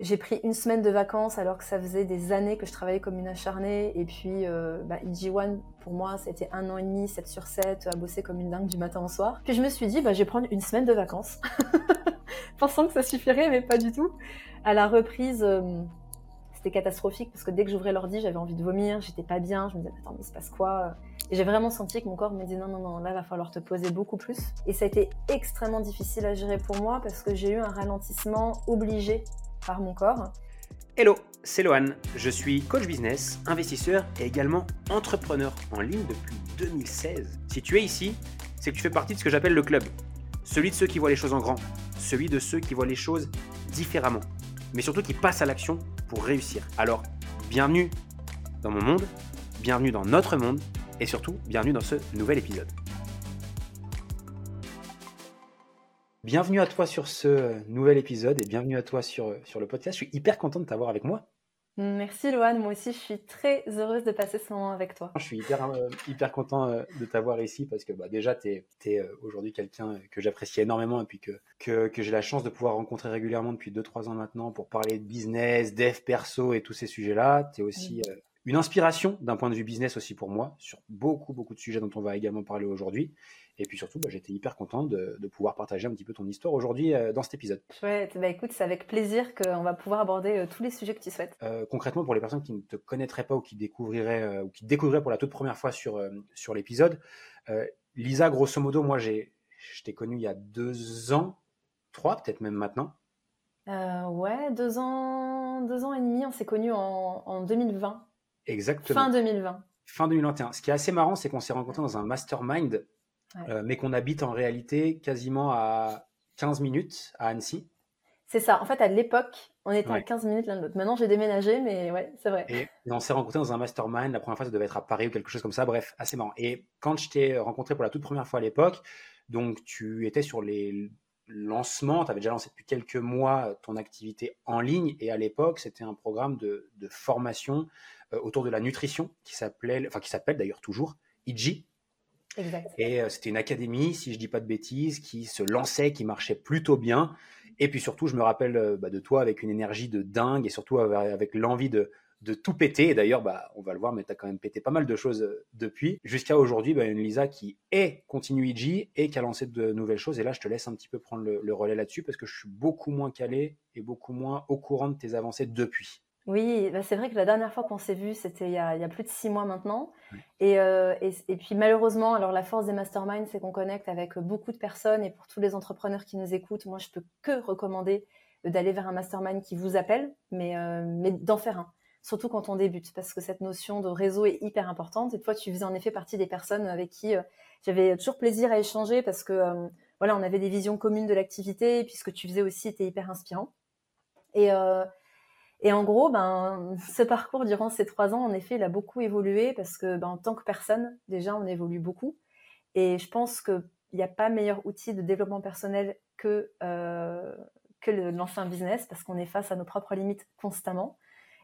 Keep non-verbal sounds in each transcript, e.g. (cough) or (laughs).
J'ai pris une semaine de vacances alors que ça faisait des années que je travaillais comme une acharnée. Et puis, euh, bah, EG1, pour moi, c'était un an et demi, 7 sur 7, à bosser comme une dingue du matin au soir. Puis je me suis dit, bah, je vais prendre une semaine de vacances. (laughs) Pensant que ça suffirait, mais pas du tout. À la reprise, euh, c'était catastrophique parce que dès que j'ouvrais l'ordi, j'avais envie de vomir, j'étais pas bien. Je me disais, attends, mais il se passe quoi? Et j'ai vraiment senti que mon corps me disait, non, non, non, là, va falloir te poser beaucoup plus. Et ça a été extrêmement difficile à gérer pour moi parce que j'ai eu un ralentissement obligé par mon corps. Hello, c'est Lohan. Je suis coach business, investisseur et également entrepreneur en ligne depuis 2016. Si tu es ici, c'est que tu fais partie de ce que j'appelle le club. Celui de ceux qui voient les choses en grand, celui de ceux qui voient les choses différemment, mais surtout qui passent à l'action pour réussir. Alors, bienvenue dans mon monde, bienvenue dans notre monde et surtout, bienvenue dans ce nouvel épisode. Bienvenue à toi sur ce nouvel épisode et bienvenue à toi sur, sur le podcast. Je suis hyper content de t'avoir avec moi. Merci Loane, moi aussi je suis très heureuse de passer ce moment avec toi. Je suis hyper, euh, hyper content euh, de t'avoir ici parce que bah, déjà tu es, euh, aujourd'hui quelqu'un que j'apprécie énormément et puis que, que, que j'ai la chance de pouvoir rencontrer régulièrement depuis 2-3 ans maintenant pour parler de business, dev perso et tous ces sujets-là. Tu es aussi une inspiration d'un point de vue business aussi pour moi sur beaucoup beaucoup de sujets dont on va également parler aujourd'hui. Et puis surtout, bah, j'étais hyper contente de, pouvoir partager un petit peu ton histoire aujourd'hui euh, dans cet épisode. Chouette, bah écoute, c'est avec plaisir qu'on va pouvoir aborder euh, tous les sujets que tu souhaites. Euh, concrètement, pour les personnes qui ne te connaîtraient pas ou qui découvriraient ou qui découvriraient pour la toute première fois sur, sur l'épisode, Lisa, grosso modo, moi, j'ai, je t'ai connue il y a deux ans, trois peut-être même maintenant. ouais, deux ans, deux ans et demi, on s'est connus en, en 2020. Exactement. Fin 2020. Fin 2021. Ce qui est assez marrant, c'est qu'on s'est rencontrés dans un mastermind euh, mais qu'on habite en réalité quasiment à 15 minutes à Annecy. C'est ça. En fait, à l'époque, on était à 15 minutes l'un de l'autre. Maintenant, j'ai déménagé, mais ouais, c'est vrai. Et, on s'est rencontrés dans un mastermind. La première fois, ça devait être à Paris ou quelque chose comme ça. Bref, assez marrant. Et quand je t'ai rencontré pour la toute première fois à l'époque, donc tu étais sur les lancements, tu avais déjà lancé depuis quelques mois ton activité en ligne. Et à l'époque, c'était un programme de, formation euh, autour de la nutrition qui s'appelait, enfin qui s'appelle d'ailleurs toujours IGI, et euh, c'était une académie, si je dis pas de bêtises, qui se lançait, qui marchait plutôt bien. Et puis surtout, je me rappelle euh, bah, de toi avec une énergie de dingue et surtout avec, l'envie de, tout péter. Et d'ailleurs, bah, on va le voir, mais tu as quand même pété pas mal de choses euh, depuis. Jusqu'à aujourd'hui, bah, une Lisa qui est continue IG et qui a lancé de nouvelles choses. Et là, je te laisse un petit peu prendre le, le relais là-dessus parce que je suis beaucoup moins calé et beaucoup moins au courant de tes avancées depuis. Oui, bah, c'est vrai que la dernière fois qu'on s'est vu, c'était il, y a plus de six mois maintenant. Euh, et, et, puis malheureusement, alors la force des masterminds, c'est qu'on connecte avec beaucoup de personnes. Et pour tous les entrepreneurs qui nous écoutent, moi, je peux que recommander d'aller vers un mastermind qui vous appelle, mais, euh, mais d'en faire un. Surtout quand on débute, parce que cette notion de réseau est hyper importante. Et toi, tu faisais en effet partie des personnes avec qui euh, j'avais toujours plaisir à échanger, parce que voilà, on avait des visions communes de l'activité, et puis ce que tu faisais aussi était hyper inspirant. Et et en gros, ben, ce parcours durant ces trois ans, en effet, il a beaucoup évolué parce que, ben, en tant que personne, déjà, on évolue beaucoup. Et je pense qu'il n'y a pas meilleur outil de développement personnel que, euh, que le, lancer un business parce qu'on est face à nos propres limites constamment.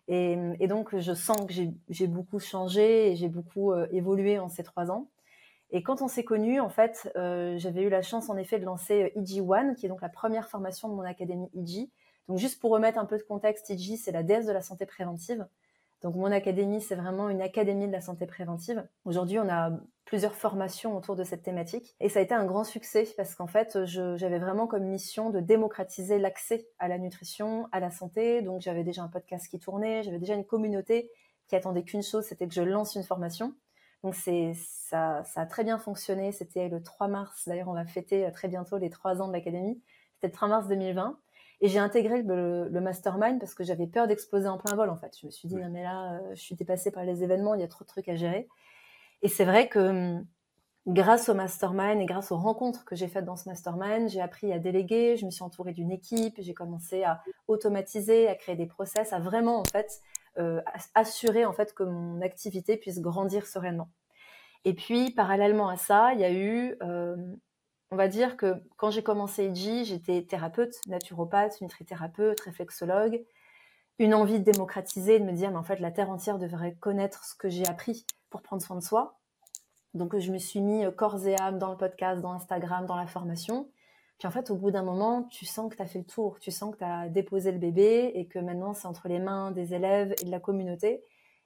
Et, donc, je sens que j'ai beaucoup changé et j'ai beaucoup euh, évolué en ces trois ans. Et quand on s'est connus, en fait, euh, j'avais eu la chance, en effet, de lancer EG One, qui est donc la première formation de mon académie EG, donc juste pour remettre un peu de contexte, IJ, c'est la déesse de la santé préventive. Donc mon académie, c'est vraiment une académie de la santé préventive. Aujourd'hui, on a plusieurs formations autour de cette thématique et ça a été un grand succès parce qu'en fait, j'avais vraiment comme mission de démocratiser l'accès à la nutrition, à la santé. Donc j'avais déjà un podcast qui tournait, j'avais déjà une communauté qui attendait qu'une chose, c'était que je lance une formation. Donc c'est ça, ça a très bien fonctionné. C'était le 3 mars. D'ailleurs, on va fêter euh, très bientôt les trois ans de l'académie. C'était le 3 mars 2020. Et j'ai intégré le, mastermind parce que j'avais peur d'exploser en plein vol, en fait. Je me suis dit, non, mais là, euh, je suis dépassée par les événements, il y a trop de trucs à gérer. Et c'est vrai que hum, grâce au mastermind et grâce aux rencontres que j'ai faites dans ce mastermind, j'ai appris à déléguer, je me suis entourée d'une équipe, j'ai commencé à automatiser, à créer des process, à vraiment, en fait, euh, assurer, en fait, que mon activité puisse grandir sereinement. Et puis, parallèlement à ça, il y a eu euh, on va dire que quand j'ai commencé EG, j'étais thérapeute, naturopathe, nutrithérapeute, réflexologue. Une envie de démocratiser, de me dire, mais en fait, la terre entière devrait connaître ce que j'ai appris pour prendre soin de soi. Donc, je me suis mis corps et âme dans le podcast, dans Instagram, dans la formation. Puis en fait, au bout d'un moment, tu sens que tu as fait le tour, tu sens que tu as déposé le bébé et que maintenant c'est entre les mains des élèves et de la communauté.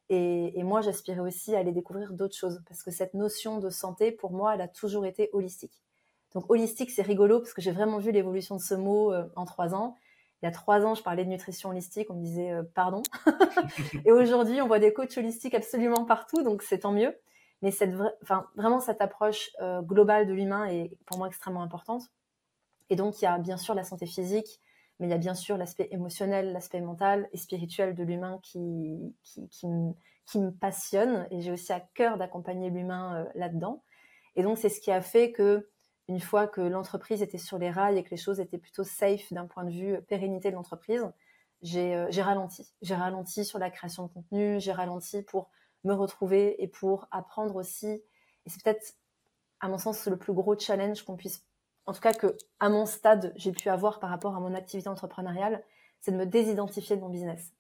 Et, moi, j'aspirais aussi à aller découvrir d'autres choses parce que cette notion de santé, pour moi, elle a toujours été holistique. Donc holistique, c'est rigolo parce que j'ai vraiment vu l'évolution de ce mot euh, en trois ans. Il y a trois ans, je parlais de nutrition holistique, on me disait euh, pardon. (laughs) et aujourd'hui, on voit des coachs holistiques absolument partout, donc c'est tant mieux. Mais cette enfin, vraiment, cette approche euh, globale de l'humain est pour moi extrêmement importante. Et donc, il y a bien sûr la santé physique, mais il y a bien sûr l'aspect émotionnel, l'aspect mental et spirituel de l'humain qui, qui, qui, me, passionne. Et j'ai aussi à cœur d'accompagner l'humain là-dedans. Et donc, c'est ce qui a fait que, une fois que l'entreprise était sur les rails et que les choses étaient plutôt safe d'un point de vue pérennité de l'entreprise, j'ai euh, ralenti. J'ai ralenti sur la création de contenu, j'ai ralenti pour me retrouver et pour apprendre aussi. Et c'est peut-être, à mon sens, le plus gros challenge qu'on puisse en tout cas que à mon stade, j'ai pu avoir par rapport à mon activité entrepreneuriale, c'est de me désidentifier de mon business.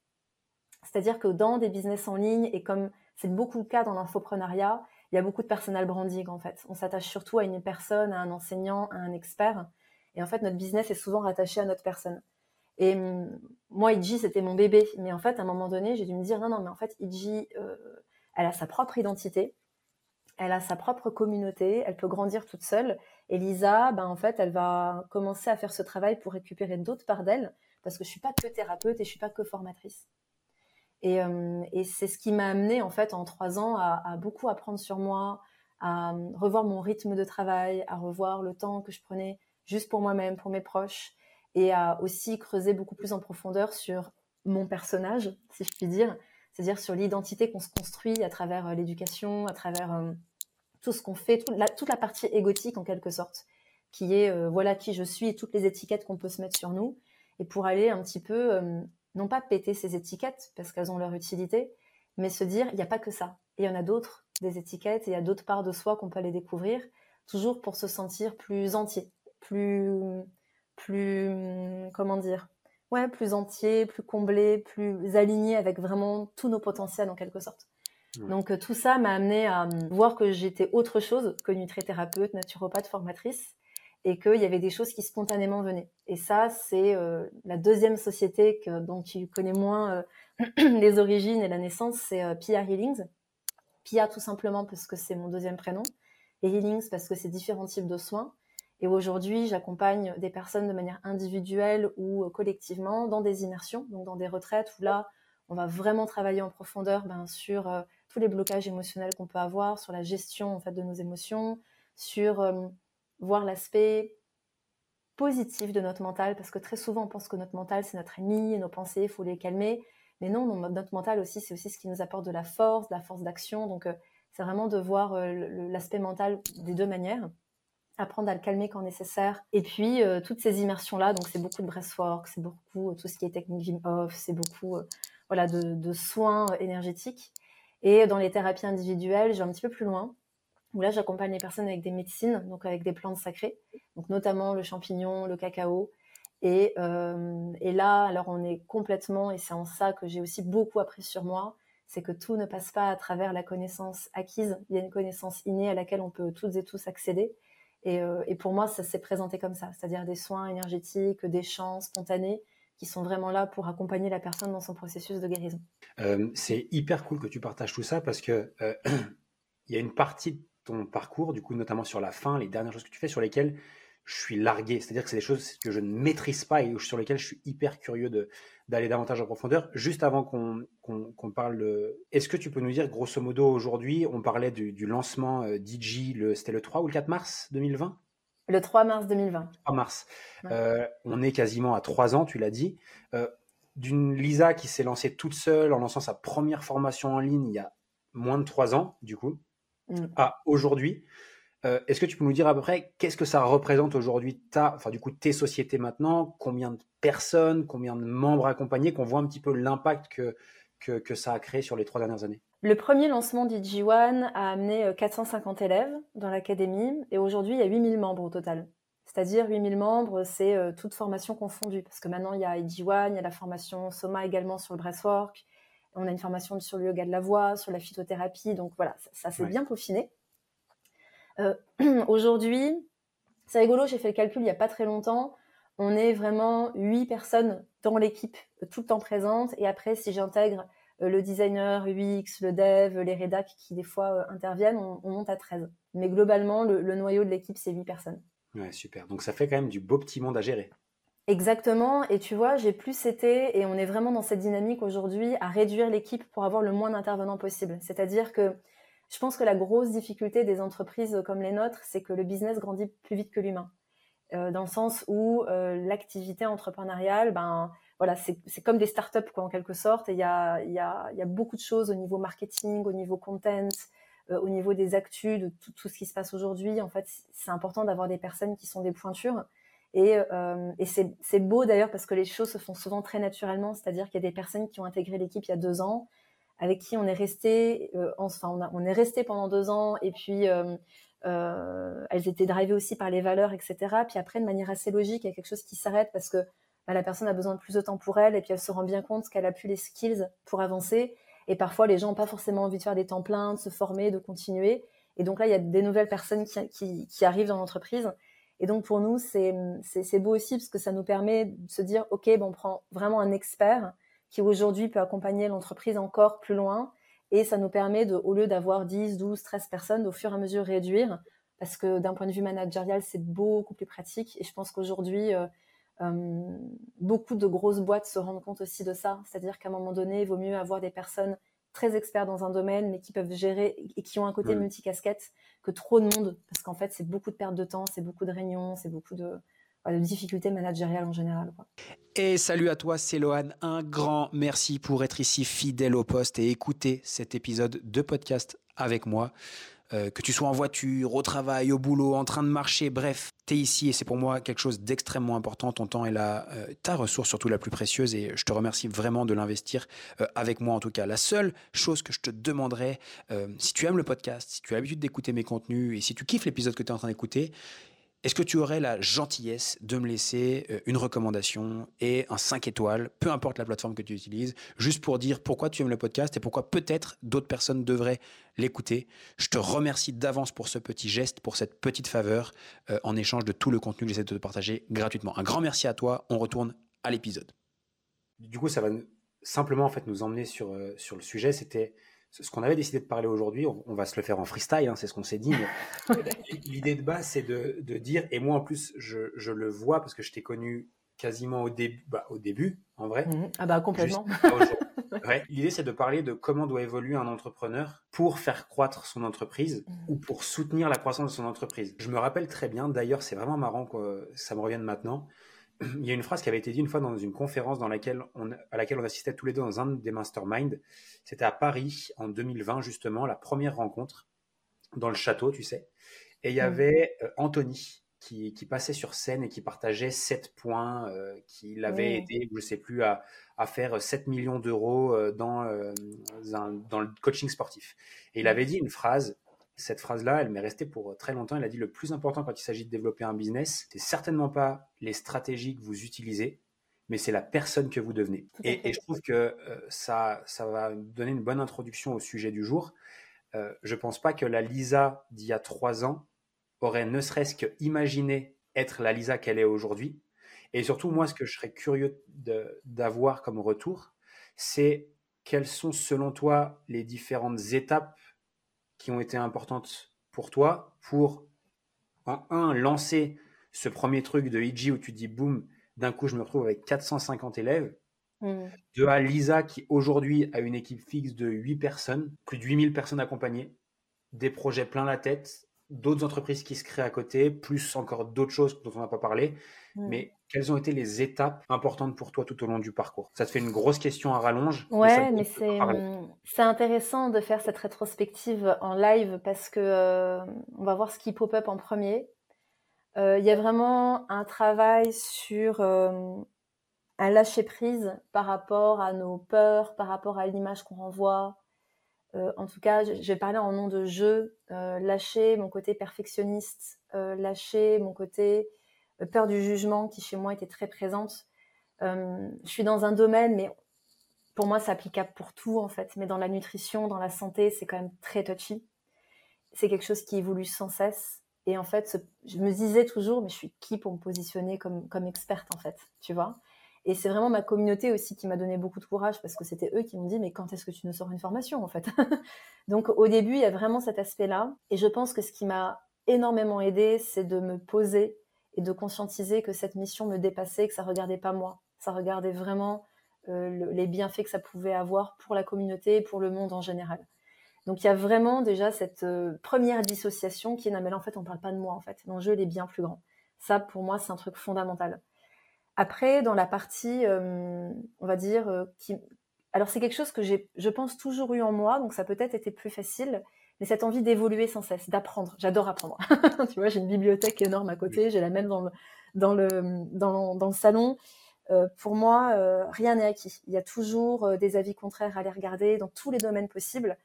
C'est-à-dire que dans des business en ligne, et comme c'est beaucoup le cas dans l'infoprenariat, il y a beaucoup de personal branding en fait. On s'attache surtout à une personne, à un enseignant, à un expert. Et en fait, notre business est souvent rattaché à notre personne. Et hum, moi, Iji, c'était mon bébé. Mais en fait, à un moment donné, j'ai dû me dire, non, non, mais en fait, Iji, euh, elle a sa propre identité elle a sa propre communauté, elle peut grandir toute seule. Et Lisa, ben en fait, elle va commencer à faire ce travail pour récupérer d'autres parts d'elle, parce que je suis pas que thérapeute et je suis pas que formatrice. Et, euh, c'est ce qui m'a amené en fait en trois ans à, beaucoup apprendre sur moi, à euh, revoir mon rythme de travail, à revoir le temps que je prenais juste pour moi-même, pour mes proches, et à aussi creuser beaucoup plus en profondeur sur mon personnage, si je puis dire, c'est-à-dire sur l'identité qu'on se construit à travers euh, l'éducation, à travers tout ce qu'on fait, toute la, partie égotique en quelque sorte, qui est voilà qui je suis et toutes les étiquettes qu'on peut se mettre sur nous, et pour aller un petit peu, non pas péter ces étiquettes parce qu'elles ont leur utilité, mais se dire il n'y a pas que ça, il y en a d'autres, des étiquettes, et il y a d'autres parts de soi qu'on peut aller découvrir, toujours pour se sentir plus entier, plus, plus, comment dire, ouais, plus entier, plus comblé, plus aligné avec vraiment tous nos potentiels en quelque sorte. Donc euh, tout ça m'a amené à euh, voir que j'étais autre chose que nutrithérapeute, naturopathe, formatrice, et qu'il y avait des choses qui spontanément venaient. Et ça, c'est euh, la deuxième société dont tu connais moins (clears throat) les origines et la naissance, c'est Pia Healings. Pia tout simplement parce que c'est mon deuxième prénom, et Healings parce que c'est différents types de soins. Et aujourd'hui, j'accompagne des personnes de manière individuelle ou collectivement dans des immersions, donc dans des retraites où là, on va vraiment travailler en profondeur ben, sur euh, tous les blocages émotionnels qu'on peut avoir, sur la gestion en fait de nos émotions, sur euh, voir l'aspect positif de notre mental, parce que très souvent on pense que notre mental c'est notre ennemi et nos pensées, il faut les calmer. Mais non, notre mental aussi, c'est aussi ce qui nous apporte de la force, de la force d'action. Donc, euh, c'est vraiment de voir l'aspect mental des deux manières apprendre à le calmer quand nécessaire. Et puis, euh, toutes ces immersions-là, donc c'est beaucoup de breathwork, c'est beaucoup euh, tout ce qui est technique Vim Off, c'est beaucoup euh, voilà, de, soins énergétiques. Et dans les thérapies individuelles, je vais un petit peu plus loin, où là, j'accompagne les personnes avec des médecines, donc avec des plantes sacrées, donc notamment le champignon, le cacao. Et, et là, alors on est complètement, et c'est en ça que j'ai aussi beaucoup appris sur moi, c'est que tout ne passe pas à travers la connaissance acquise. Il y a une connaissance innée à laquelle on peut toutes et tous accéder. Euh, et, pour moi, ça s'est présenté comme ça, c'est-à-dire des soins énergétiques, des chants spontanés qui sont vraiment là pour accompagner la personne dans son processus de guérison. Euh, c'est hyper cool que tu partages tout ça parce que euh, (clears throat) il y a une partie ton parcours, du coup, notamment sur la fin, les dernières choses que tu fais, sur lesquelles je suis largué. C'est-à-dire que c'est des choses que je ne maîtrise pas et sur lesquelles je suis hyper curieux d'aller davantage en profondeur. Juste avant qu'on parle de... Est-ce que tu peux nous dire, grosso modo, aujourd'hui, on parlait du, lancement euh, d'IG, c'était le 3 ou le 4 mars 2020 Le 3 mars 2020. 3 mars. Euh, on est quasiment à 3 ans, tu l'as dit. Euh, d'une Lisa qui s'est lancée toute seule en lançant sa première formation en ligne il y a moins de 3 ans, du coup, mm. à aujourd'hui. Euh, est-ce que tu peux nous dire à peu près qu'est-ce que ça représente aujourd'hui, enfin du coup tes sociétés maintenant, combien de personnes, combien de membres accompagnés, qu'on voit un petit peu l'impact que, que, ça a créé sur les trois dernières années? Le premier lancement d'IG1 a amené 450 euh, élèves dans l'académie et aujourd'hui il y a 8000 membres au total. C'est-à-dire 8000 membres, c'est euh, toute formation confondue parce que maintenant il y a IG1, il y a la formation Soma également sur le breathwork, on a une formation sur le yoga de la voix, sur la phytothérapie, donc voilà, ça, s'est bien peaufiné. Euh, (clears throat) aujourd'hui, C'est rigolo, j'ai fait le calcul il n'y a pas très longtemps. On est vraiment huit personnes dans l'équipe, tout le temps présentes. Et après, si j'intègre le designer, UX, le dev, les rédacs qui des fois interviennent, on, monte à 13. Mais globalement, le, le noyau de l'équipe, c'est huit personnes. Ouais, super. Donc ça fait quand même du beau petit monde à gérer. Exactement. Et tu vois, j'ai plus été, et on est vraiment dans cette dynamique aujourd'hui, à réduire l'équipe pour avoir le moins d'intervenants possible. C'est-à-dire que je pense que la grosse difficulté des entreprises comme les nôtres, c'est que le business grandit plus vite que l'humain. Euh, dans le sens où euh, l'activité entrepreneuriale, ben voilà, c'est comme des startups quoi en quelque sorte. Et il y a, beaucoup de choses au niveau marketing, au niveau content, euh, au niveau des actus, de tout ce qui se passe aujourd'hui. En fait, c'est important d'avoir des personnes qui sont des pointures et, euh, c'est beau d'ailleurs parce que les choses se font souvent très naturellement, c'est-à-dire qu'il y a des personnes qui ont intégré l'équipe il y a deux ans, avec qui on est resté, euh, enfin on, est resté pendant deux ans, et puis euh, elles étaient drivées aussi par les valeurs, etc. Puis après, de manière assez logique, il y a quelque chose qui s'arrête parce que bah, la personne a besoin de plus de temps pour elle, et puis elle se rend bien compte qu'elle a plus les skills pour avancer. Et parfois, les gens n'ont pas forcément envie de faire des temps pleins, de se former, de continuer. Et donc là, il y a des nouvelles personnes qui arrivent dans l'entreprise et donc pour nous, c'est beau aussi parce que ça nous permet de se dire, OK, bon, on prend vraiment un expert qui aujourd'hui peut accompagner l'entreprise encore plus loin. Et ça nous permet, de, au lieu d'avoir 10, 12, 13 personnes, au fur et à mesure réduire. Parce que d'un point de vue managérial, c'est beaucoup plus pratique. Et je pense qu'aujourd'hui, euh, euh, beaucoup de grosses boîtes se rendent compte aussi de ça. C'est-à-dire qu'à un moment donné, il vaut mieux avoir des personnes très experts dans un domaine, mais qui peuvent gérer et qui ont un côté multicasquette que trop de monde, parce qu'en fait, c'est beaucoup de perte de temps, c'est beaucoup de réunions, c'est beaucoup de, de, difficultés managériales en général. Quoi. Et salut à toi, c'est Lohan. Un grand merci pour être ici fidèle au poste et écouter cet épisode de podcast avec moi. Euh, que tu sois en voiture, au travail, au boulot, en train de marcher, bref, tu es ici et c'est pour moi quelque chose d'extrêmement important. Ton temps est là, euh, ta ressource surtout la plus précieuse et je te remercie vraiment de l'investir euh, avec moi en tout cas. La seule chose que je te demanderais, si tu aimes le podcast, si tu as l'habitude d'écouter mes contenus et si tu kiffes l'épisode que tu es en train d'écouter, est-ce que tu aurais la gentillesse de me laisser euh, une recommandation et un 5 étoiles, peu importe la plateforme que tu utilises, juste pour dire pourquoi tu aimes le podcast et pourquoi peut-être d'autres personnes devraient l'écouter? Je te remercie d'avance pour ce petit geste, pour cette petite faveur, euh, en échange de tout le contenu que j'essaie de te partager gratuitement. Un grand merci à toi. On retourne à l'épisode. Du coup, ça va simplement en nous emmener sur, euh, sur le sujet. C'était ce qu'on avait décidé de parler aujourd'hui, on, va se le faire en freestyle, hein, c'est ce qu'on s'est dit. (laughs) L'idée de base, c'est de, dire, et moi en plus, je, le vois parce que je t'ai connu quasiment au, début, bah, au début, en vrai. Mhm. Ah bah complètement. (laughs) L'idée, c'est de parler de comment doit évoluer un entrepreneur pour faire croître son entreprise mhm. ou pour soutenir la croissance de son entreprise. Je me rappelle très bien, d'ailleurs, c'est vraiment marrant que ça me revienne maintenant il y a une phrase qui avait été dite une fois dans une conférence dans laquelle on, à laquelle on assistait tous les deux dans un des masterminds. C'était à Paris en 2020, justement, la première rencontre dans le château, tu sais. Et il y mm. avait euh, Anthony qui, passait sur scène et qui partageait sept points euh, qu'il avait aidé, je ne sais plus, à, faire 7 millions d'euros euh, dans, dans le coaching sportif. Et il mm. avait dit une phrase cette phrase-là, elle m'est restée pour très longtemps. Elle a dit le plus important quand il s'agit de développer un business, c'est certainement pas les stratégies que vous utilisez, mais c'est la personne que vous devenez. Et, je trouve que euh, ça, ça va donner une bonne introduction au sujet du jour. Euh, je pense pas que la Lisa d'il y a trois ans aurait ne serait-ce que imaginé être la Lisa qu'elle est aujourd'hui. Et surtout, moi, ce que je serais curieux d'avoir comme retour, c'est quelles sont, selon toi, les différentes étapes qui ont été importantes pour toi pour, en un, lancer ce premier truc de IG où tu dis boum, d'un coup je me retrouve avec 450 élèves. Mmh. De à Lisa qui aujourd'hui a une équipe fixe de 8 personnes, plus de 8000 personnes accompagnées, des projets plein la tête, d'autres entreprises qui se créent à côté, plus encore d'autres choses dont on n'a pas parlé. Mmh. Mais quelles ont été les étapes importantes pour toi tout au long du parcours? Ça te fait une grosse question à rallonge. Ouais, mais, hum, c'est intéressant de faire cette rétrospective en live parce que euh, on va voir ce qui pop-up en premier. Euh, il y a vraiment un travail sur euh, un lâcher prise par rapport à nos peurs, par rapport à l'image qu'on renvoie. en tout cas, je vais parler en nom de jeu, lâcher mon côté perfectionniste, lâcher mon côté peur du jugement qui chez moi était très présente. Euh, je suis dans un domaine, mais pour moi c'est applicable pour tout en fait, mais dans la nutrition, dans la santé, c'est quand même très touchy. C'est quelque chose qui évolue sans cesse. Et en fait, je me disais toujours, mais je suis qui pour me positionner comme, comme experte, en fait, tu vois? Et c'est vraiment ma communauté aussi qui m'a donné beaucoup de courage, parce que c'était eux qui m'ont dit, mais quand est-ce que tu nous sors une formation, en fait? (laughs) Donc, au début, il y a vraiment cet aspect-là. Et je pense que ce qui m'a énormément aidé, c'est de me poser et de conscientiser que cette mission me dépassait, que ça regardait pas moi. Ça regardait vraiment euh, les bienfaits que ça pouvait avoir pour la communauté et pour le monde en général. Donc il y a vraiment déjà cette euh, première dissociation qui est mais là en fait on parle pas de moi en fait. L'enjeu est bien plus grand. Ça pour moi c'est un truc fondamental. Après dans la partie euh, on va dire qui alors c'est quelque chose que j'ai je pense toujours eu en moi donc ça peut-être été plus facile mais cette envie d'évoluer sans cesse, d'apprendre. J'adore apprendre. (laughs) tu vois, j'ai une bibliothèque énorme à côté, j'ai la même dans le dans le dans, dans le salon. pour moi, rien n'est acquis. Il y a toujours des avis contraires à aller regarder dans tous les domaines possibles.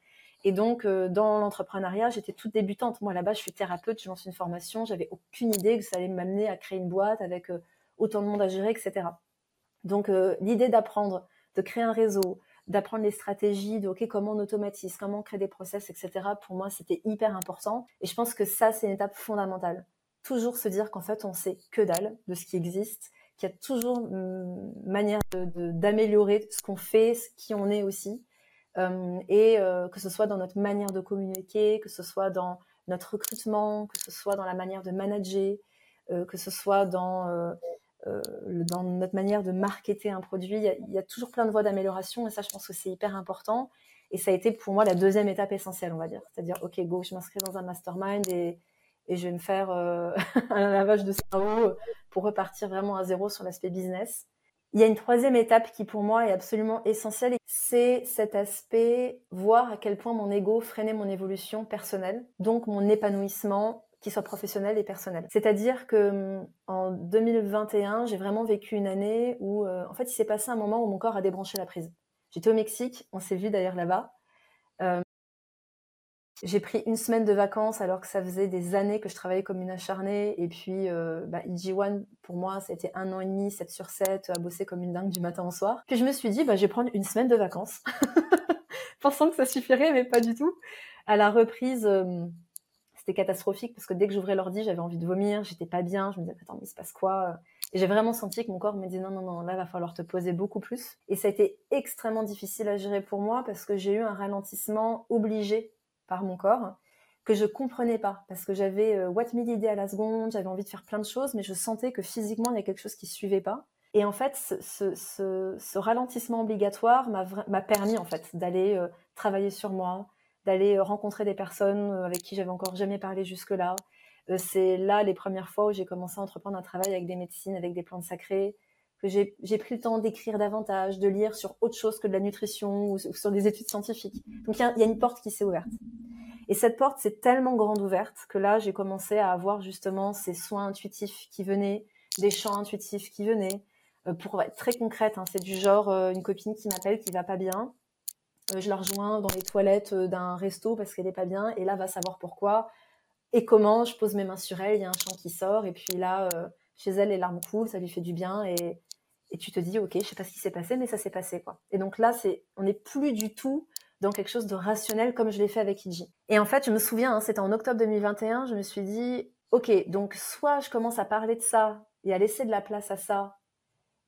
Et donc, euh, dans l'entrepreneuriat, j'étais toute débutante. Moi, là-bas, je suis thérapeute, je lance une formation, j'avais aucune idée que ça allait m'amener à créer une boîte avec euh, autant de monde à gérer, etc. Donc, euh, l'idée d'apprendre, de créer un réseau, d'apprendre les stratégies, de OK, comment on automatise, comment on crée des process, etc. Pour moi, c'était hyper important. Et je pense que ça, c'est une étape fondamentale. Toujours se dire qu'en fait, on sait que dalle de ce qui existe, qu'il y a toujours une manière d'améliorer ce qu'on fait, ce qui on est aussi euh, et euh, que ce soit dans notre manière de communiquer, que ce soit dans notre recrutement, que ce soit dans la manière de manager, euh, que ce soit dans, dans notre manière de marketer un produit. Il y, a, toujours plein de voies d'amélioration et ça, je pense que c'est hyper important. Et ça a été pour moi la deuxième étape essentielle, on va dire. C'est-à-dire, OK, go, je m'inscris dans un mastermind et, je vais me faire (laughs) un lavage de cerveau pour repartir vraiment à zéro sur l'aspect business. Il y a une troisième étape qui pour moi est absolument essentielle, c'est cet aspect voir à quel point mon ego freinait mon évolution personnelle, donc mon épanouissement qui soit professionnel et personnel. C'est-à-dire que hum, en 2021, j'ai vraiment vécu une année où euh, en fait il s'est passé un moment où mon corps a débranché la prise. J'étais au Mexique, on s'est vu d'ailleurs là-bas. Euh, j'ai pris une semaine de vacances alors que ça faisait des années que je travaillais comme une acharnée. Et puis, euh, bah, EG1, pour moi, c'était un an et demi, 7 sur 7, à bosser comme une dingue du matin au soir. Puis je me suis dit, bah, je vais prendre une semaine de vacances. (laughs) Pensant que ça suffirait, mais pas du tout. À la reprise, euh, c'était catastrophique parce que dès que j'ouvrais l'ordi, j'avais envie de vomir, j'étais pas bien. Je me disais, attends, mais il se passe quoi? Et j'ai vraiment senti que mon corps me disait, non, non, non, là, va falloir te poser beaucoup plus. Et ça a été extrêmement difficile à gérer pour moi parce que j'ai eu un ralentissement obligé par mon corps que je comprenais pas parce que j'avais euh, what mille idées à la seconde, j'avais envie de faire plein de choses, mais je sentais que physiquement il y a quelque chose qui suivait pas. Et en fait, ce, ralentissement obligatoire m'a permis en fait d'aller euh, travailler sur moi, d'aller euh, rencontrer des personnes avec qui j'avais encore jamais parlé jusque-là. C'est là les premières fois où j'ai commencé à entreprendre un travail avec des médecines, avec des plantes sacrées, que j'ai pris le temps d'écrire davantage, de lire sur autre chose que de la nutrition ou, sur des études scientifiques. Donc il y, a une porte qui s'est ouverte. Et cette porte s'est tellement grande ouverte que là, j'ai commencé à avoir justement ces soins intuitifs qui venaient, des chants intuitifs qui venaient. Euh, pour être très concrète, hein, c'est du genre euh, une copine qui m'appelle qui va pas bien. Euh, je la rejoins dans les toilettes d'un resto parce qu'elle est pas bien et là va savoir pourquoi et comment. Je pose mes mains sur elle, il y a un chant qui sort et puis là, chez elle, les larmes coulent, ça lui fait du bien et et tu te dis ok je sais pas ce qui s'est passé mais ça s'est passé quoi et donc là c'est on n'est plus du tout dans quelque chose de rationnel comme je l'ai fait avec Iji et en fait je me souviens hein, c'était en octobre 2021 je me suis dit ok donc soit je commence à parler de ça et à laisser de la place à ça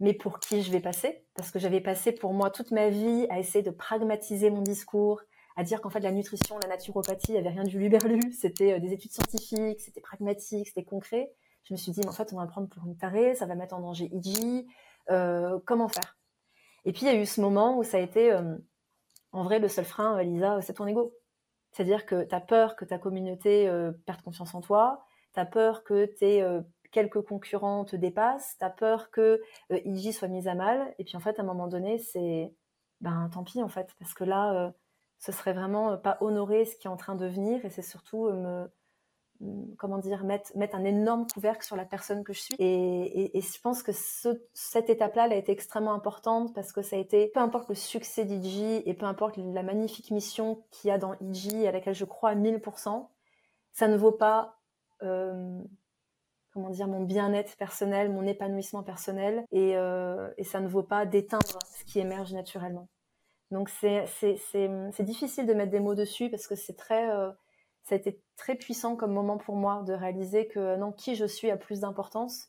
mais pour qui je vais passer. Parce que j'avais passé pour moi toute ma vie à essayer de pragmatiser mon discours à dire qu'en fait la nutrition la naturopathie avait rien du luberlu. C'était euh, des études scientifiques c'était pragmatique c'était concret. Je me suis dit mais en fait on va prendre pour une tarée ça va mettre en danger Iji euh, comment faire? Et puis il y a eu ce moment où ça a été, euh, en vrai, le seul frein, Lisa, c'est ton ego. C'est-à-dire que tu as peur que ta communauté perde confiance en toi, tu as peur que tes quelques concurrents te dépassent, tu as peur que IG soit mise à mal, et puis en fait, à un moment donné, c'est ben tant pis en fait, parce que là, ce serait vraiment pas honorer ce qui est en train de venir, et c'est surtout me, comment dire, mettre, mettre un énorme couvercle sur la personne que je suis. Et, je pense que cette étape-là, elle a été extrêmement importante parce que ça a été, peu importe le succès d'IG et peu importe la magnifique mission qu'il y a dans IG à laquelle je crois à 1000%, ça ne vaut pas, euh, comment dire, mon bien-être personnel, mon épanouissement personnel et, euh, et ça ne vaut pas d'éteindre ce qui émerge naturellement. Donc c'est difficile de mettre des mots dessus parce que c'est très... Euh, ça a été très puissant comme moment pour moi de réaliser que non, qui je suis a plus d'importance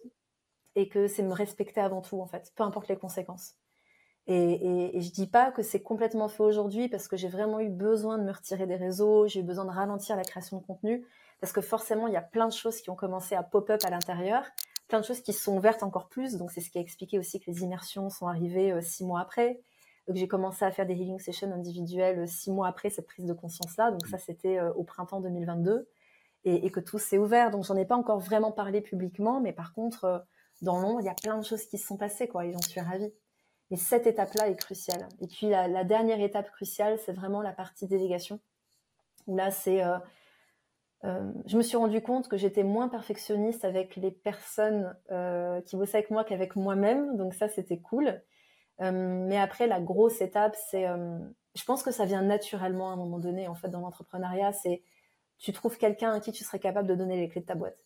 et que c'est me respecter avant tout, en fait, peu importe les conséquences. Et, et, je dis pas que c'est complètement fait aujourd'hui parce que j'ai vraiment eu besoin de me retirer des réseaux, j'ai eu besoin de ralentir la création de contenu parce que forcément il y a plein de choses qui ont commencé à pop-up à l'intérieur, plein de choses qui sont ouvertes encore plus. Donc c'est ce qui a expliqué aussi que les immersions sont arrivées euh, six mois après, que j'ai commencé à faire des healing sessions individuelles euh, six mois après cette prise de conscience là. Donc ça c'était euh, au printemps 2022 et, que tout s'est ouvert. Donc j'en ai pas encore vraiment parlé publiquement, mais par contre dans l'ombre il y a plein de choses qui se sont passées quoi et j'en suis ravie. Et cette étape-là est cruciale. Et puis la, dernière étape cruciale, c'est vraiment la partie délégation. Là, c'est, euh, euh, je me suis rendu compte que j'étais moins perfectionniste avec les personnes euh, qui bossaient avec moi qu'avec moi-même. Donc ça, c'était cool. mais après, la grosse étape, c'est, je pense que ça vient naturellement à un moment donné, en fait, dans l'entrepreneuriat. C'est, tu trouves quelqu'un à qui tu serais capable de donner les clés de ta boîte.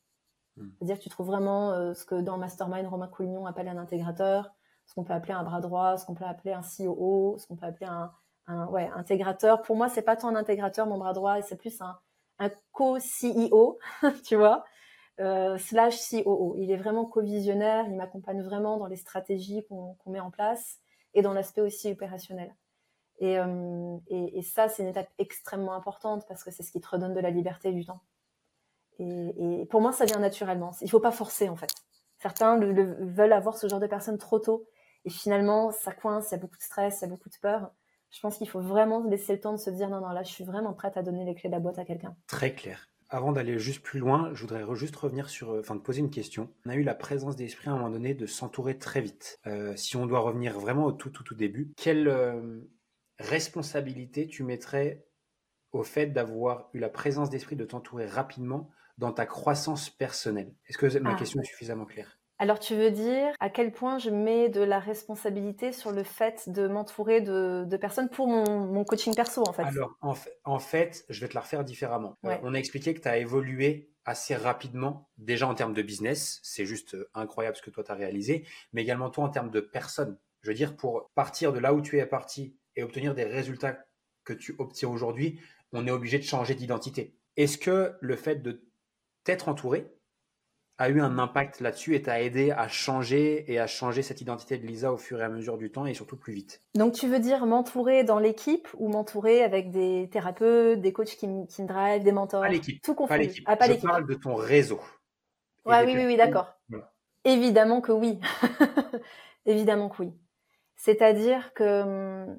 Hmm. C'est-à-dire, tu trouves vraiment ce que dans Mastermind, Romain Coulignon appelle un intégrateur ce qu'on peut appeler un bras droit, ce qu'on peut appeler un COO, ce qu'on peut appeler un, ouais, intégrateur. Pour moi, c'est pas tant un intégrateur, mon bras droit, c'est plus un, un co-CEO, (laughs) tu vois, euh, slash COO. Il est vraiment co-visionnaire, il m'accompagne vraiment dans les stratégies qu'on met en place et dans l'aspect aussi opérationnel. Et, euh, et, ça, c'est une étape extrêmement importante parce que c'est ce qui te redonne de la liberté et du temps. Et, pour moi, ça vient naturellement. Il faut pas forcer, en fait. Certains le, veulent avoir ce genre de personnes trop tôt. Et finalement, ça coince, il y a beaucoup de stress, il y a beaucoup de peur. Je pense qu'il faut vraiment laisser le temps de se dire non, non, là, je suis vraiment prête à donner les clés de la boîte à quelqu'un. Très clair. Avant d'aller juste plus loin, je voudrais juste revenir sur, euh, enfin, de poser une question. On a eu la présence d'esprit à un moment donné de s'entourer très vite. Euh, si on doit revenir vraiment au tout, tout, tout début, quelle euh, responsabilité tu mettrais au fait d'avoir eu la présence d'esprit de t'entourer rapidement dans ta croissance personnelle? Est-ce que ma ah. question est suffisamment claire? Alors tu veux dire à quel point je mets de la responsabilité sur le fait de m'entourer de, personnes pour mon, coaching perso en fait? Alors en, fait, je vais te la refaire différemment. Euh, on a expliqué que tu as évolué assez rapidement déjà en termes de business, c'est juste euh, incroyable ce que toi tu as réalisé, mais également toi en termes de personnes. Je veux dire, pour partir de là où tu es parti et obtenir des résultats que tu obtiens aujourd'hui, on est obligé de changer d'identité. Est-ce que le fait de t'être entouré a eu un impact là-dessus et t'a aidé à changer et à changer cette identité de Lisa au fur et à mesure du temps et surtout plus vite. Donc tu veux dire m'entourer dans l'équipe ou m'entourer avec des thérapeutes, des coachs qui, me drive, des mentors? Pas l'équipe. Tout confondu. Pas l'équipe. Ah, Je parle de ton réseau. Ouais, oui, oui, oui, d'accord. Évidemment que oui. (laughs) Évidemment que oui. C'est-à-dire que hum,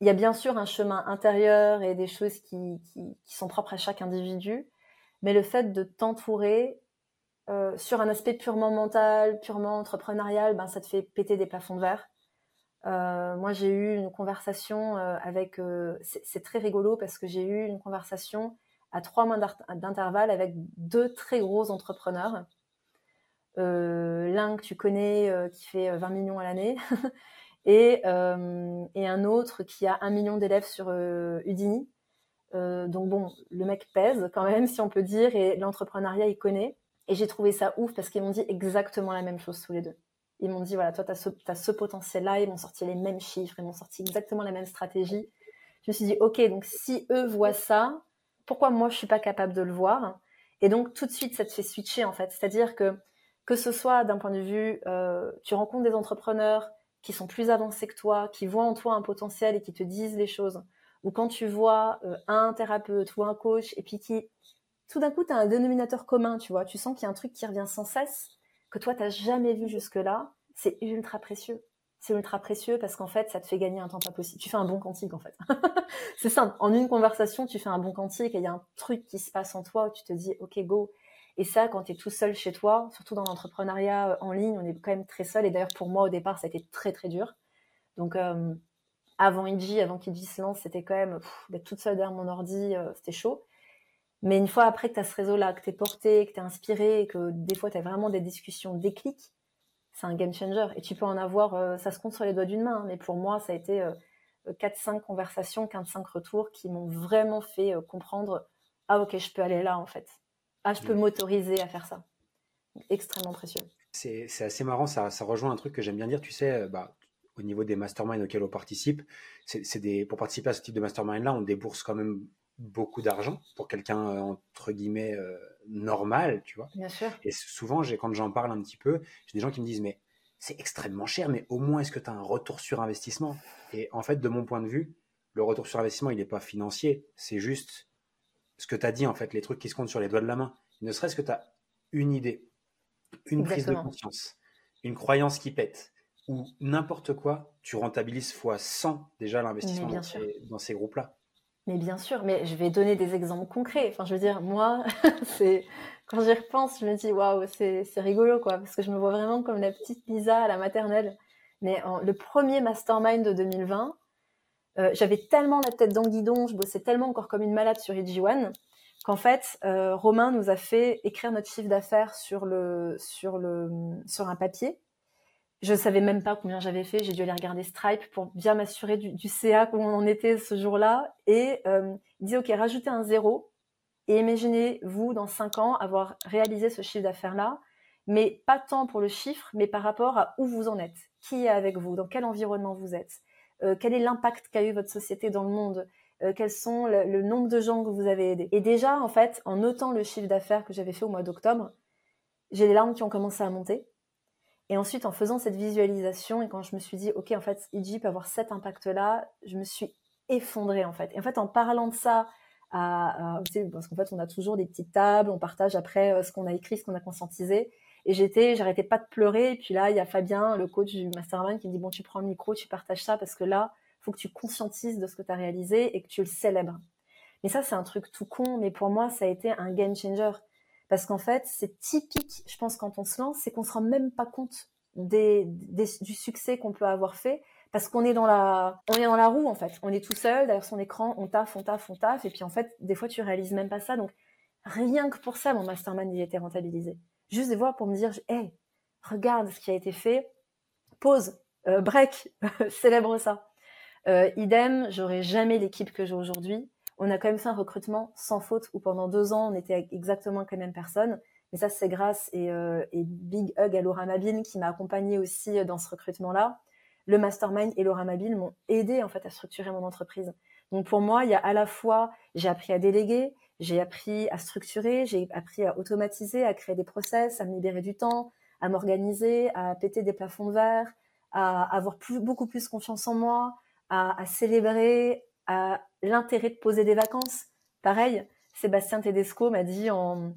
il y a bien sûr un chemin intérieur et des choses qui, qui sont propres à chaque individu, mais le fait de t'entourer euh, sur un aspect purement mental, purement entrepreneurial, ben, ça te fait péter des plafonds de verre. Euh, moi, j'ai eu une conversation euh, avec. c'est très rigolo parce que j'ai eu une conversation à trois mois d'intervalle avec deux très gros entrepreneurs. L'un que tu connais qui fait 20 millions à l'année (laughs) et, et, un autre qui a un million d'élèves sur Udini. donc bon, le mec pèse quand même, si on peut dire, et l'entrepreneuriat, il connaît. Et j'ai trouvé ça ouf parce qu'ils m'ont dit exactement la même chose tous les deux. Ils m'ont dit, voilà, toi, tu as ce, potentiel-là, ils m'ont sorti les mêmes chiffres, ils m'ont sorti exactement la même stratégie. Je me suis dit, OK, donc si eux voient ça, pourquoi moi, je suis pas capable de le voir? Et donc, tout de suite, ça te fait switcher, en fait. C'est-à-dire que, que ce soit d'un point de vue, euh, tu rencontres des entrepreneurs qui sont plus avancés que toi, qui voient en toi un potentiel et qui te disent les choses, ou quand tu vois euh, un thérapeute ou un coach et puis qui tout d'un coup, tu as un dénominateur commun, tu vois. Tu sens qu'il y a un truc qui revient sans cesse, que toi, tu n'as jamais vu jusque-là. C'est ultra précieux. C'est ultra précieux parce qu'en fait, ça te fait gagner un temps pas possible. Tu fais un bon quantique, en fait. (laughs) c'est simple. En une conversation, tu fais un bon quantique et il y a un truc qui se passe en toi où tu te dis, OK, go. Et ça, quand tu es tout seul chez toi, surtout dans l'entrepreneuriat euh, en ligne, on est quand même très seul. Et d'ailleurs, pour moi, au départ, ça a été très, très dur. Donc, euh, avant Iji, avant qu'Iji se lance, c'était quand même d'être toute seule derrière mon ordi, euh, c'était chaud. Mais une fois après que tu as ce réseau-là, que tu es porté, que tu es inspiré, que des fois tu as vraiment des discussions déclic, c'est un game changer. Et tu peux en avoir, euh, ça se compte sur les doigts d'une main, hein. mais pour moi, ça a été euh, 4-5 conversations, 15-5 retours qui m'ont vraiment fait euh, comprendre Ah, ok, je peux aller là en fait. Ah, je peux mm. m'autoriser à faire ça. extrêmement précieux. C'est assez marrant, ça, ça, rejoint un truc que j'aime bien dire. Tu sais, euh, bah, au niveau des masterminds auxquels on participe, c'est des, pour participer à ce type de mastermind-là, on débourse quand même beaucoup d'argent pour quelqu'un, entre guillemets, normal, tu vois. Bien sûr. Et souvent, quand j'en parle un petit peu, j'ai des gens qui me disent, mais c'est extrêmement cher, mais au moins, est-ce que tu as un retour sur investissement? Et en fait, de mon point de vue, le retour sur investissement, il n'est pas financier, c'est juste ce que tu as dit, en fait, les trucs qui se comptent sur les doigts de la main. Ne serait-ce que tu as une idée, une prise de conscience, une croyance qui pète, ou n'importe quoi, tu rentabilises fois 100 déjà l'investissement dans, ces, groupes-là. Mais bien sûr, mais je vais donner des exemples concrets. Enfin, je veux dire, moi, (laughs) c'est quand j'y repense, je me dis waouh, c'est rigolo quoi, parce que je me vois vraiment comme la petite Lisa à la maternelle. Mais le premier mastermind de 2020, euh, j'avais tellement la tête dans le guidon, je bossais tellement encore comme une malade sur EG1 qu'en fait, euh, Romain nous a fait écrire notre chiffre d'affaires sur le sur le sur un papier. Je savais même pas combien j'avais fait. J'ai dû aller regarder Stripe pour bien m'assurer du, du, CA on en était ce jour-là. Et euh, il dit ok, rajoutez un zéro et imaginez-vous dans cinq ans avoir réalisé ce chiffre d'affaires-là, mais pas tant pour le chiffre, mais par rapport à où vous en êtes, qui est avec vous, dans quel environnement vous êtes, euh, quel est l'impact qu'a eu votre société dans le monde, euh, quels sont le, nombre de gens que vous avez aidés? Et déjà, en fait, en notant le chiffre d'affaires que j'avais fait au mois d'octobre, j'ai les larmes qui ont commencé à monter. Et ensuite, en faisant cette visualisation, et quand je me suis dit, OK, en fait, IG peut avoir cet impact-là, je me suis effondrée, en fait. Et en fait, en parlant de ça, parce qu'en fait, on a toujours des petites tables, on partage après euh, ce qu'on a écrit, ce qu'on a conscientisé. Et j'étais, j'arrêtais pas de pleurer. Et puis là, il y a Fabien, le coach du mastermind, qui me dit bon, tu prends le micro, tu partages ça parce que là, faut que tu conscientises de ce que tu as réalisé et que tu le célèbres. Mais ça, c'est un truc tout con, mais pour moi, ça a été un game changer. Parce qu'en fait, c'est typique, je pense, quand on se lance, c'est qu'on se rend même pas compte du succès qu'on peut avoir fait parce qu'on est dans la, est dans la roue en fait. On est tout seul derrière son écran, on taffe, on taffe, on taffe, et puis en fait, des fois, tu réalises même pas ça. Donc, rien que pour ça, mon mastermind il était rentabilisé. Juste des voix pour me dire, hey, regarde ce qui a été fait, pause, euh, break, (laughs) célèbre ça. Euh, idem, j'aurais jamais l'équipe que j'ai aujourd'hui. On a quand même fait un recrutement sans faute où pendant deux ans, on était exactement avec les mêmes personnes. Mais ça, c'est grâce et, euh, et, big hug à Laura Mabine qui m'a accompagnée aussi dans ce recrutement-là. Le mastermind et Laura Mabine m'ont aidé en fait à structurer mon entreprise. Donc pour moi, il y a à la fois j'ai appris à déléguer, j'ai appris à structurer, j'ai appris à automatiser, à créer des process, à me libérer du temps, à m'organiser, à péter des plafonds de verre, à avoir plus, beaucoup plus confiance en moi, à, célébrer, à l'intérêt de poser des vacances. Pareil, Sébastien Tedesco m'a dit en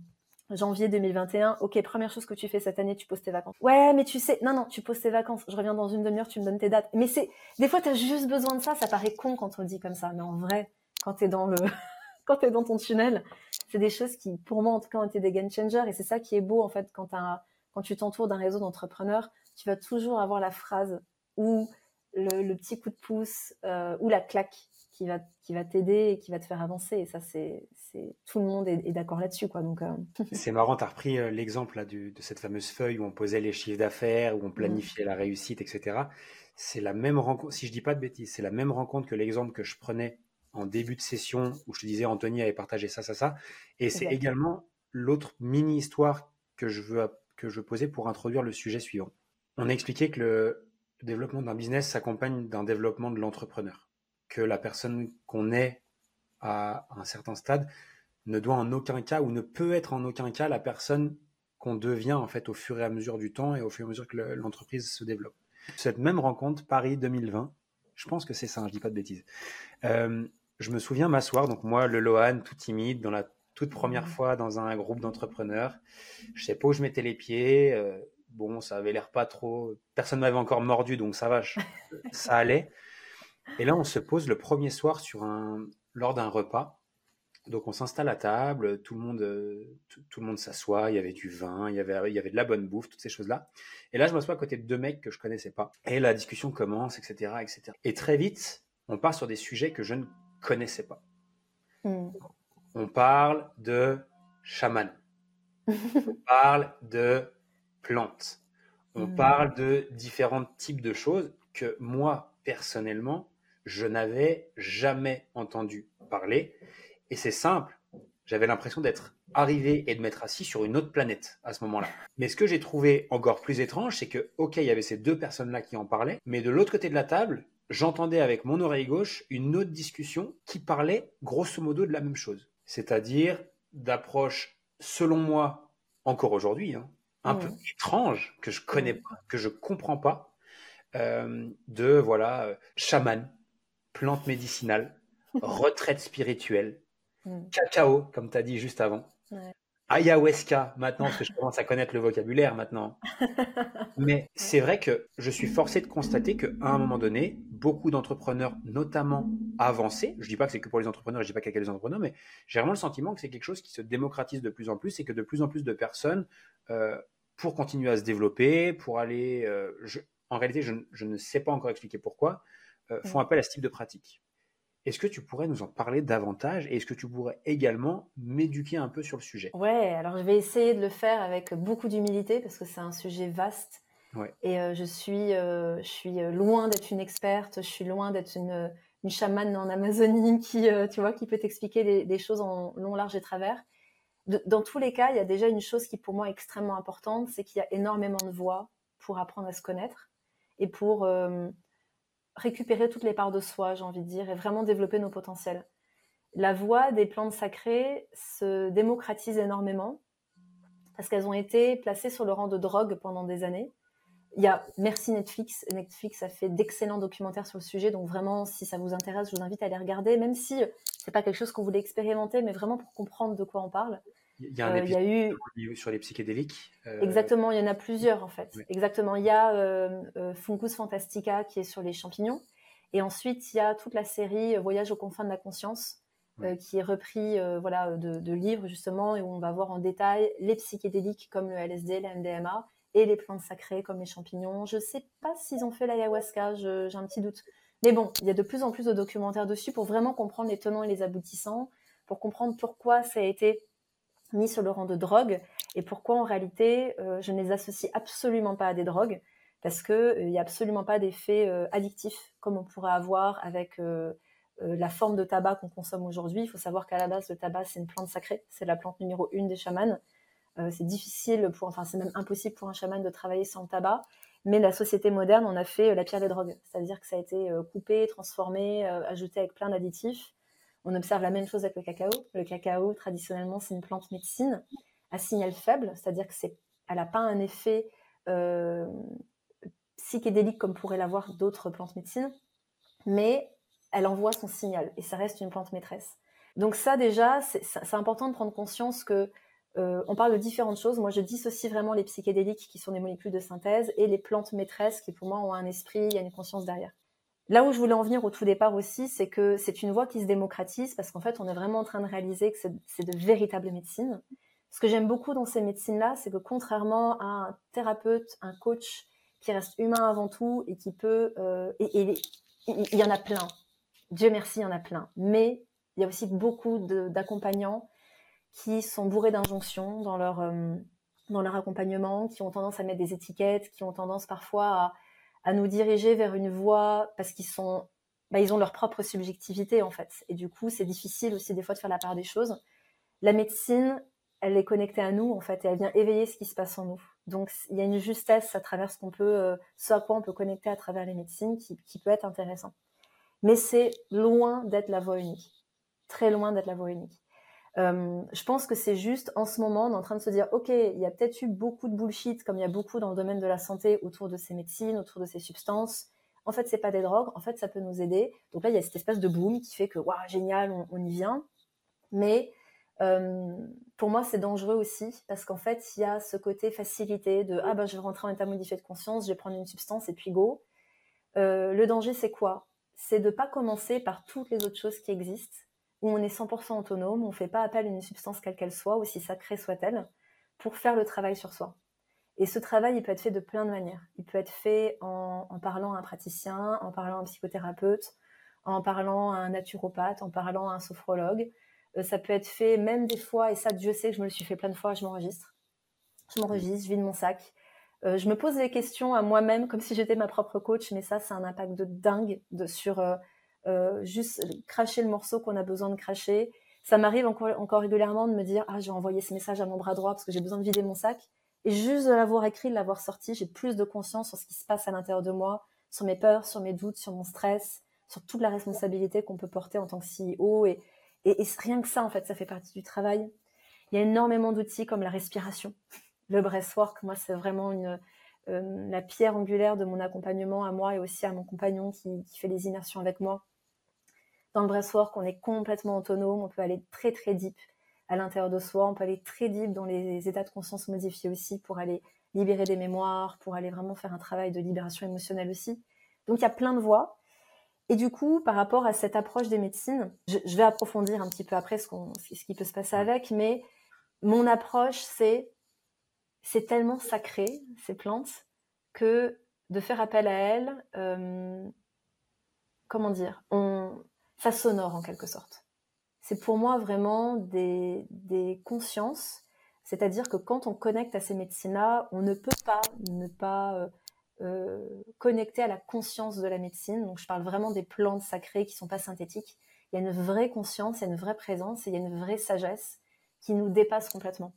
janvier 2021, ok, première chose que tu fais cette année, tu poses tes vacances. Ouais, mais tu sais, non, non, tu poses tes vacances. Je reviens dans une demi-heure, tu me donnes tes dates. Mais c'est, des fois, tu as juste besoin de ça. Ça paraît con quand on dit comme ça, mais en vrai, quand tu es dans le, (laughs) quand tu es dans ton tunnel, c'est des choses qui, pour moi, en tout cas, ont été des game changers. Et c'est ça qui est beau, en fait, quand, quand tu t'entoures d'un réseau d'entrepreneurs, tu vas toujours avoir la phrase ou le, petit coup de pouce euh, ou la claque qui va, qui va t'aider et qui va te faire avancer. Et ça, c'est, c'est tout le monde est, d'accord là-dessus, quoi. Donc, euh, (laughs) c'est marrant. tu as repris euh, l'exemple de cette fameuse feuille où on posait les chiffres d'affaires, où on planifiait la réussite, etc. C'est la même rencontre. Si je dis pas de bêtises, c'est la même rencontre que l'exemple que je prenais en début de session où je te disais Anthony avait partagé ça, ça, ça. Et c'est également l'autre mini histoire que je veux que je posais pour introduire le sujet suivant. On a expliqué que le développement d'un business s'accompagne d'un développement de l'entrepreneur, que la personne qu'on est à un certain stade ne doit en aucun cas ou ne peut être en aucun cas la personne qu'on devient en fait au fur et à mesure du temps et au fur et à mesure que l'entreprise se développe. Cette même rencontre Paris 2020, je pense que c'est ça, hein, je dis pas de bêtises. Euh, je me souviens m'asseoir, donc moi le Lohan tout timide dans la toute première mmh. fois dans un groupe d'entrepreneurs, je sais pas où je mettais les pieds. Euh, bon, ça avait l'air pas trop. Personne m'avait encore mordu, donc ça va, (laughs) ça allait. Et là, on se pose le premier soir sur un, lors d'un repas. Donc, on s'installe à table, tout le monde, euh, tout, le monde s'assoit. Il y avait du vin, il y avait, il y avait de la bonne bouffe, toutes ces choses-là. Et là, je m'assois à côté de deux mecs que je connaissais pas. Et la discussion commence, etc., etc. Et très vite, on part sur des sujets que je ne connaissais pas. Hmm. On parle de chaman. on (laughs) parle de plantes. On mmh. parle de différents types de choses que moi, personnellement, je n'avais jamais entendu parler. Et c'est simple, j'avais l'impression d'être arrivé et de m'être assis sur une autre planète à ce moment-là. Mais ce que j'ai trouvé encore plus étrange, c'est que, ok, il y avait ces deux personnes-là qui en parlaient, mais de l'autre côté de la table, j'entendais avec mon oreille gauche une autre discussion qui parlait grosso modo de la même chose. C'est-à-dire d'approche, selon moi, encore aujourd'hui, hein, un peu étrange, que je connais pas, que je comprends pas, euh, de voilà, euh, chaman, plante médicinale, (laughs) retraite spirituelle, mm. cacao, comme tu as dit juste avant, ayahuasca, maintenant, parce que je commence à connaître le vocabulaire maintenant. (laughs) Mais c'est vrai que je suis forcé de constater qu'à un moment donné, beaucoup d'entrepreneurs, notamment avancés, je ne dis pas que c'est que pour les entrepreneurs, je ne dis pas que les entrepreneurs, mais j'ai vraiment le sentiment que c'est quelque chose qui se démocratise de plus en plus et que de plus en plus de personnes, euh, pour continuer à se développer, pour aller... Euh, en réalité, je, ne sais pas encore expliquer pourquoi, font appel à ce type de pratique. Est-ce que tu pourrais nous en parler davantage et est-ce que tu pourrais également m'éduquer un peu sur le sujet? Ouais, alors je vais essayer de le faire avec beaucoup d'humilité parce que c'est un sujet vaste. Et euh, je, suis, euh, je suis euh, loin d'être une experte, je suis loin d'être une, une chamane en Amazonie (laughs) qui, tu vois, qui peut t'expliquer des, choses en long, large et travers. dans tous les cas, il y a déjà une chose qui pour moi est extrêmement importante, c'est qu'il y a énormément de voix pour apprendre à se connaître et pour récupérer toutes les parts de soi, j'ai envie de dire, et vraiment développer nos potentiels. La voix des plantes sacrées se démocratise énormément parce qu'elles ont été placées sur le rang de drogue pendant des années. Il y a, merci Netflix, Netflix a fait d'excellents documentaires sur le sujet, donc vraiment, si ça vous intéresse, je vous invite à les regarder, même si c'est pas quelque chose qu'on voulait expérimenter, mais vraiment pour comprendre de quoi on parle. Il y a un euh, épisode sur les psychédéliques. Euh, Exactement, il y en a plusieurs en fait. Exactement, il y a euh, Fungus Fantastica qui est sur les champignons. Et ensuite, il y a toute la série Voyage aux confins de la conscience qui est repris voilà, de, livres justement et où on va voir en détail les psychédéliques comme le LSD, la MDMA et les plantes sacrées comme les champignons. Je ne sais pas s'ils ont fait l'ayahuasca, j'ai un petit doute. Mais bon, il y a de plus en plus de documentaires dessus pour vraiment comprendre les tenants et les aboutissants, pour comprendre pourquoi ça a été mis sur le rang de drogue et pourquoi en réalité euh, je ne les associe absolument pas à des drogues parce qu'il euh, n'y a absolument pas d'effet euh, addictif comme on pourrait avoir avec la forme de tabac qu'on consomme aujourd'hui. Il faut savoir qu'à la base le tabac c'est une plante sacrée, c'est la plante numéro une des chamans. c'est difficile pour, enfin c'est même impossible pour un chaman de travailler sans le tabac. Mais la société moderne, on a fait la pierre des drogues, c'est-à-dire que ça a été coupé, transformé, ajouté avec plein d'additifs. On observe la même chose avec le cacao. Le cacao, traditionnellement, c'est une plante médecine à signal faible, c'est-à-dire que c'est, elle n'a pas un effet euh, psychédélique comme pourraient l'avoir d'autres plantes médecine, mais elle envoie son signal et ça reste une plante maîtresse. Donc ça déjà, c'est important de prendre conscience que euh, on parle de différentes choses. Moi, je dissocie vraiment les psychédéliques qui sont des molécules de synthèse et les plantes maîtresses qui, pour moi, ont un esprit, il y a une conscience derrière. Là où je voulais en venir au tout départ aussi, c'est que c'est une voie qui se démocratise parce qu'en fait, on est vraiment en train de réaliser que c'est de véritables médecines. Ce que j'aime beaucoup dans ces médecines-là, c'est que contrairement à un thérapeute, un coach qui reste humain avant tout et qui peut... Euh, et, il y en a plein. Dieu merci, il y en a plein. Mais il y a aussi beaucoup d'accompagnants qui sont bourrés d'injonctions dans leur, euh, dans leur accompagnement, qui ont tendance à mettre des étiquettes, qui ont tendance parfois à à nous diriger vers une voie parce qu'ils sont, bah, ils ont leur propre subjectivité en fait. Et du coup, c'est difficile aussi des fois de faire la part des choses. La médecine, elle est connectée à nous en fait et elle vient éveiller ce qui se passe en nous. Donc il y a une justesse à travers ce qu'on peut, euh, ce à quoi on peut connecter à travers les médecines qui, qui peut être intéressant. Mais c'est loin d'être la voie unique, très loin d'être la voie unique. Euh, je pense que c'est juste en ce moment, on est en train de se dire, ok, il y a peut-être eu beaucoup de bullshit, comme il y a beaucoup dans le domaine de la santé autour de ces médecines, autour de ces substances. En fait, c'est pas des drogues. En fait, ça peut nous aider. Donc là, il y a cette espèce de boom qui fait que, waouh, génial, on, y vient. Mais euh, pour moi, c'est dangereux aussi parce qu'en fait, il y a ce côté facilité de, ah ben, je vais rentrer en état modifié de conscience, je vais prendre une substance et puis go. Euh, le danger, c'est quoi? C'est de pas commencer par toutes les autres choses qui existent où on est 100% autonome, on ne fait pas appel à une substance quelle qu'elle soit, aussi sacrée soit-elle, pour faire le travail sur soi. Et ce travail, il peut être fait de plein de manières. Il peut être fait en, parlant à un praticien, en parlant à un psychothérapeute, en parlant à un naturopathe, en parlant à un sophrologue. Euh, ça peut être fait même des fois, et ça, Dieu sait que je me le suis fait plein de fois, je m'enregistre. Je m'enregistre, je vide mon sac. Euh, je me pose des questions à moi-même comme si j'étais ma propre coach, mais ça, c'est un impact de dingue de, sur, euh, euh, juste cracher le morceau qu'on a besoin de cracher. Ça m'arrive encore, encore régulièrement de me dire ah j'ai envoyé ce message à mon bras droit parce que j'ai besoin de vider mon sac et juste de l'avoir écrit, de l'avoir sorti, j'ai plus de conscience sur ce qui se passe à l'intérieur de moi, sur mes peurs, sur mes doutes, sur mon stress, sur toute la responsabilité qu'on peut porter en tant que CEO. Et, et, rien que ça, en fait, ça fait partie du travail. Il y a énormément d'outils comme la respiration. Le breathwork, moi, c'est vraiment une, euh, la pierre angulaire de mon accompagnement à moi et aussi à mon compagnon qui, qui fait les immersions avec moi. Dans le breathwork, on est complètement autonome, on peut aller très très deep à l'intérieur de soi, on peut aller très deep dans les états de conscience modifiés aussi pour aller libérer des mémoires, pour aller vraiment faire un travail de libération émotionnelle aussi. Donc il y a plein de voies. Et du coup, par rapport à cette approche des médecines, je, vais approfondir un petit peu après ce, ce qui peut se passer avec, mais mon approche, c'est c'est tellement sacré, ces plantes, que de faire appel à elles, euh, comment dire, on, ça sonore en quelque sorte. C'est pour moi vraiment des, des consciences c'est-à-dire que quand on connecte à ces médecines-là, on ne peut pas ne pas euh, euh, connecter à la conscience de la médecine. Donc je parle vraiment des plantes sacrées qui ne sont pas synthétiques. Il y a une vraie conscience, il y a une vraie présence et il y a une vraie sagesse qui nous dépasse complètement.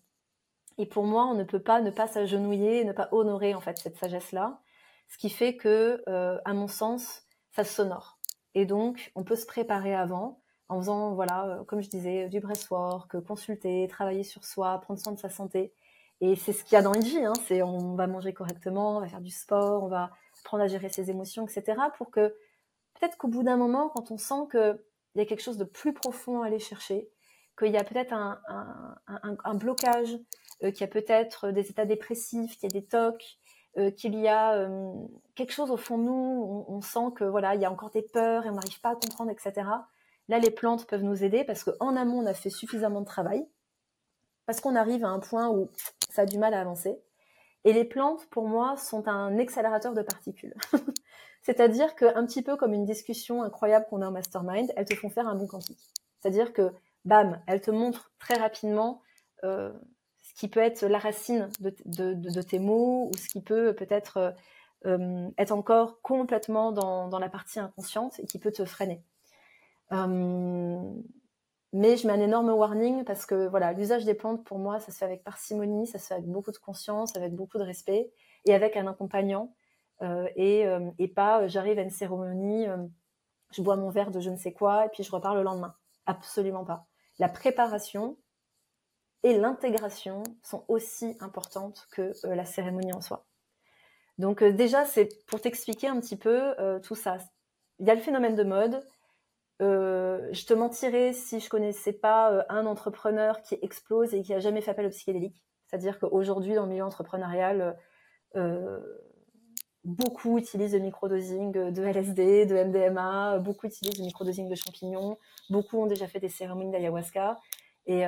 Et pour moi, on ne peut pas ne pas s'agenouiller, ne pas honorer en fait cette sagesse-là, ce qui fait que, euh, à mon sens, ça sonore. Et donc, on peut se préparer avant en faisant, voilà, euh, comme je disais, du breathwork, consulter, travailler sur soi, prendre soin de sa santé. Et c'est ce qu'il y a dans une vie, hein, c'est on va manger correctement, on va faire du sport, on va apprendre à gérer ses émotions, etc. pour que peut-être qu'au bout d'un moment, quand on sent qu'il y a quelque chose de plus profond à aller chercher, qu'il y a peut-être un, un, blocage, euh, qu'il y a peut-être des états dépressifs, qu'il y a des tocs, euh, qu'il y a quelque chose au fond de nous, on, on, sent que voilà, il y a encore des peurs et on n'arrive pas à comprendre, etc. Là, les plantes peuvent nous aider parce qu'en amont, on a fait suffisamment de travail, parce qu'on arrive à un point où ça a du mal à avancer. Et les plantes, pour moi, sont un accélérateur de particules. (laughs) C'est-à-dire qu'un petit peu comme une discussion incroyable qu'on a en mastermind, elles te font faire un bon quantique. C'est-à-dire que, bam, elles te montrent très rapidement euh, qui peut être la racine de, tes mots ou ce qui peut peut-être euh, être encore complètement dans la partie inconsciente et qui peut te freiner. Euh, mais je mets un énorme warning parce que voilà, l'usage des plantes pour moi, ça se fait avec parcimonie, ça se fait avec beaucoup de conscience, avec beaucoup de respect et avec un accompagnant. Euh, et, euh, et, pas j'arrive à une cérémonie, je bois mon verre de je ne sais quoi et puis je repars le lendemain. Absolument pas. La préparation et l'intégration sont aussi importantes que la cérémonie en soi. Donc déjà, c'est pour t'expliquer un petit peu tout ça. Il y a le phénomène de mode, euh, je te mentirais si je connaissais pas euh, un entrepreneur qui explose et qui a jamais fait appel au psychédélique. C'est-à-dire qu'aujourd'hui, dans le milieu entrepreneurial, euh, beaucoup utilisent le microdosing de LSD, de MDMA, beaucoup utilisent le microdosing de champignons, beaucoup ont déjà fait des cérémonies d'ayahuasca. Et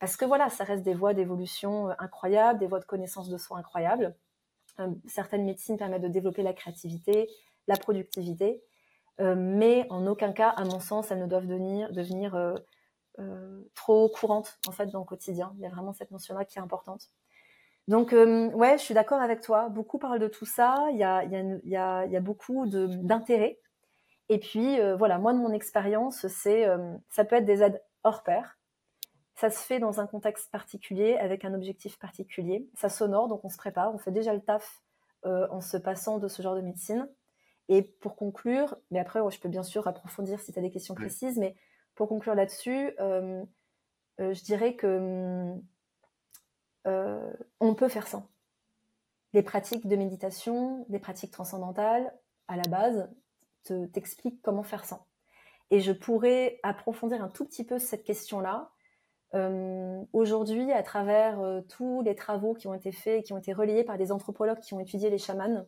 parce que voilà, ça reste des voies d'évolution incroyables, des voies de connaissance de soi incroyables. certaines médecines permettent de développer la créativité, la productivité. Euh, mais en aucun cas, à mon sens, elles ne doivent devenir, devenir euh, euh, trop courantes en fait dans le quotidien. Il y a vraiment cette notion-là qui est importante. Donc ouais, je suis d'accord avec toi. Beaucoup parlent de tout ça. Il y a, il y a, il y a beaucoup d'intérêt. Et puis voilà, moi de mon expérience, c'est ça peut être des aides hors pair. Ça se fait dans un contexte particulier, avec un objectif particulier. Ça sonore, donc on se prépare, on fait déjà le taf en se passant de ce genre de médecine. Et pour conclure, mais après, je peux bien sûr approfondir si tu as des questions précises, mais pour conclure là-dessus, euh, euh, je dirais que euh, on peut faire sans. Les pratiques de méditation, des pratiques transcendantales, à la base, t'expliquent comment faire sans. Et je pourrais approfondir un tout petit peu cette question-là. Aujourd'hui, à travers tous les travaux qui ont été faits et qui ont été relayés par des anthropologues qui ont étudié les chamans,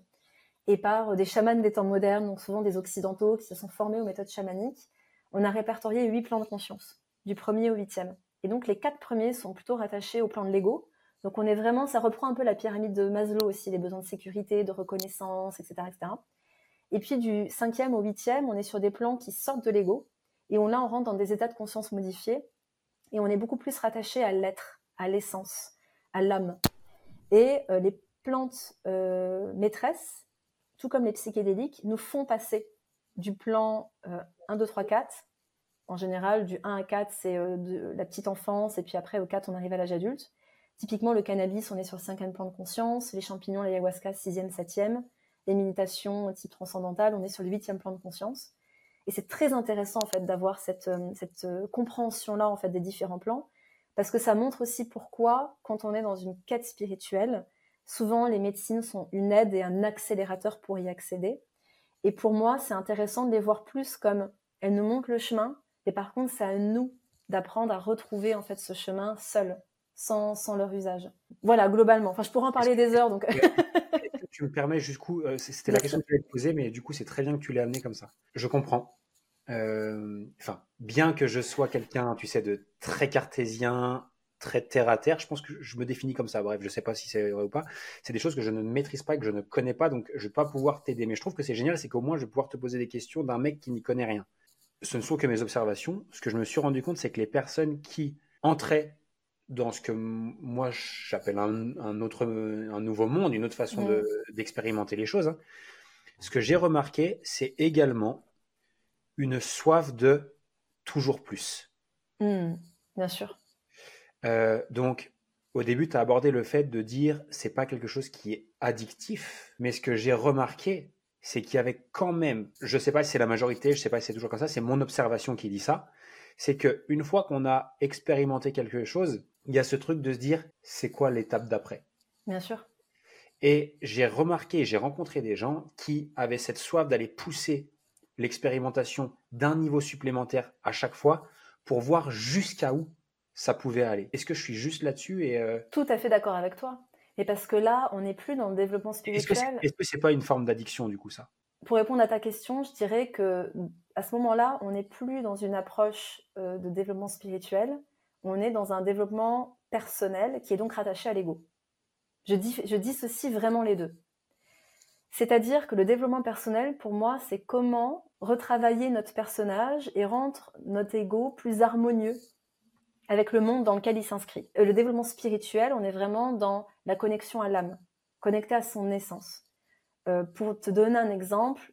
et par des chamans des temps modernes, donc souvent des occidentaux qui se sont formés aux méthodes chamaniques, on a répertorié huit plans de conscience, du premier au huitième. Et donc les quatre premiers sont plutôt rattachés au plan de l'ego. Donc on est vraiment, ça reprend un peu la pyramide de Maslow aussi, les besoins de sécurité, de reconnaissance, etc. etc. Et puis du cinquième au huitième, on est sur des plans qui sortent de l'ego. Et on, là, on rentre dans des états de conscience modifiés. Et on est beaucoup plus rattaché à l'être, à l'essence, à l'âme. Et euh, les plantes euh, maîtresses, tout comme les psychédéliques, nous font passer du plan 1, 2, 3, 4. En général, du 1 à 4, c'est euh, la petite enfance, et puis après, au 4, on arrive à l'âge adulte. Typiquement, le cannabis, on est sur le cinquième plan de conscience, les champignons, l'ayahuasca, sixième, septième, les méditations type transcendantal, on est sur le huitième plan de conscience. Et c'est très intéressant en fait d'avoir cette, euh, cette euh, compréhension-là en fait des différents plans, parce que ça montre aussi pourquoi, quand on est dans une quête spirituelle, souvent les médecines sont une aide et un accélérateur pour y accéder. Et pour moi, c'est intéressant de les voir plus comme elles nous montrent le chemin, et par contre, c'est à nous d'apprendre à retrouver en fait ce chemin seul, sans, sans leur usage. Voilà, globalement. Enfin, je pourrais en parler des heures, donc. Tu me permets jusqu'où euh, C'était la question que tu allais te poser, mais du coup, c'est très bien que tu l'aies amené comme ça. Je comprends. Euh, enfin, bien que je sois quelqu'un, tu sais, de très cartésien, très terre à terre, je pense que je me définis comme ça. Bref, je sais pas si c'est vrai ou pas. C'est des choses que je ne maîtrise pas, que je ne connais pas, donc je vais pas pouvoir t'aider. Mais je trouve que c'est génial, c'est qu'au moins je vais pouvoir te poser des questions d'un mec qui n'y connaît rien. Ce ne sont que mes observations. Ce que je me suis rendu compte, c'est que les personnes qui entraient dans ce que moi j'appelle un, autre, un nouveau monde, une autre façon d'expérimenter les choses. Hein. Ce que j'ai remarqué, c'est également une soif de toujours plus. Mmh, bien sûr. Euh, donc, au début, tu as abordé le fait de dire c'est pas quelque chose qui est addictif, mais ce que j'ai remarqué, c'est qu'il y avait quand même, je sais pas si c'est la majorité, je sais pas si c'est toujours comme ça, c'est mon observation qui dit ça, c'est que une fois qu'on a expérimenté quelque chose, il y a ce truc de se dire c'est quoi l'étape d'après? Bien sûr. Et j'ai remarqué, j'ai rencontré des gens qui avaient cette soif d'aller pousser l'expérimentation d'un niveau supplémentaire à chaque fois pour voir jusqu'à où ça pouvait aller. Est-ce que je suis juste là-dessus et euh, Tout à fait d'accord avec toi. Et parce que là, on n'est plus dans le développement spirituel. Est-ce que c'est pas une forme d'addiction du coup ça? Pour répondre à ta question, je dirais que à ce moment-là, on n'est plus dans une approche euh, de développement spirituel, on est dans un développement personnel qui est donc rattaché à l'ego. Je, dis, je dissocie vraiment les deux. C'est-à-dire que le développement personnel, pour moi, c'est comment retravailler notre personnage et rendre notre ego plus harmonieux avec le monde dans lequel il s'inscrit. Le développement spirituel, on est vraiment dans la connexion à l'âme, connecté à son essence. Euh, pour te donner un exemple,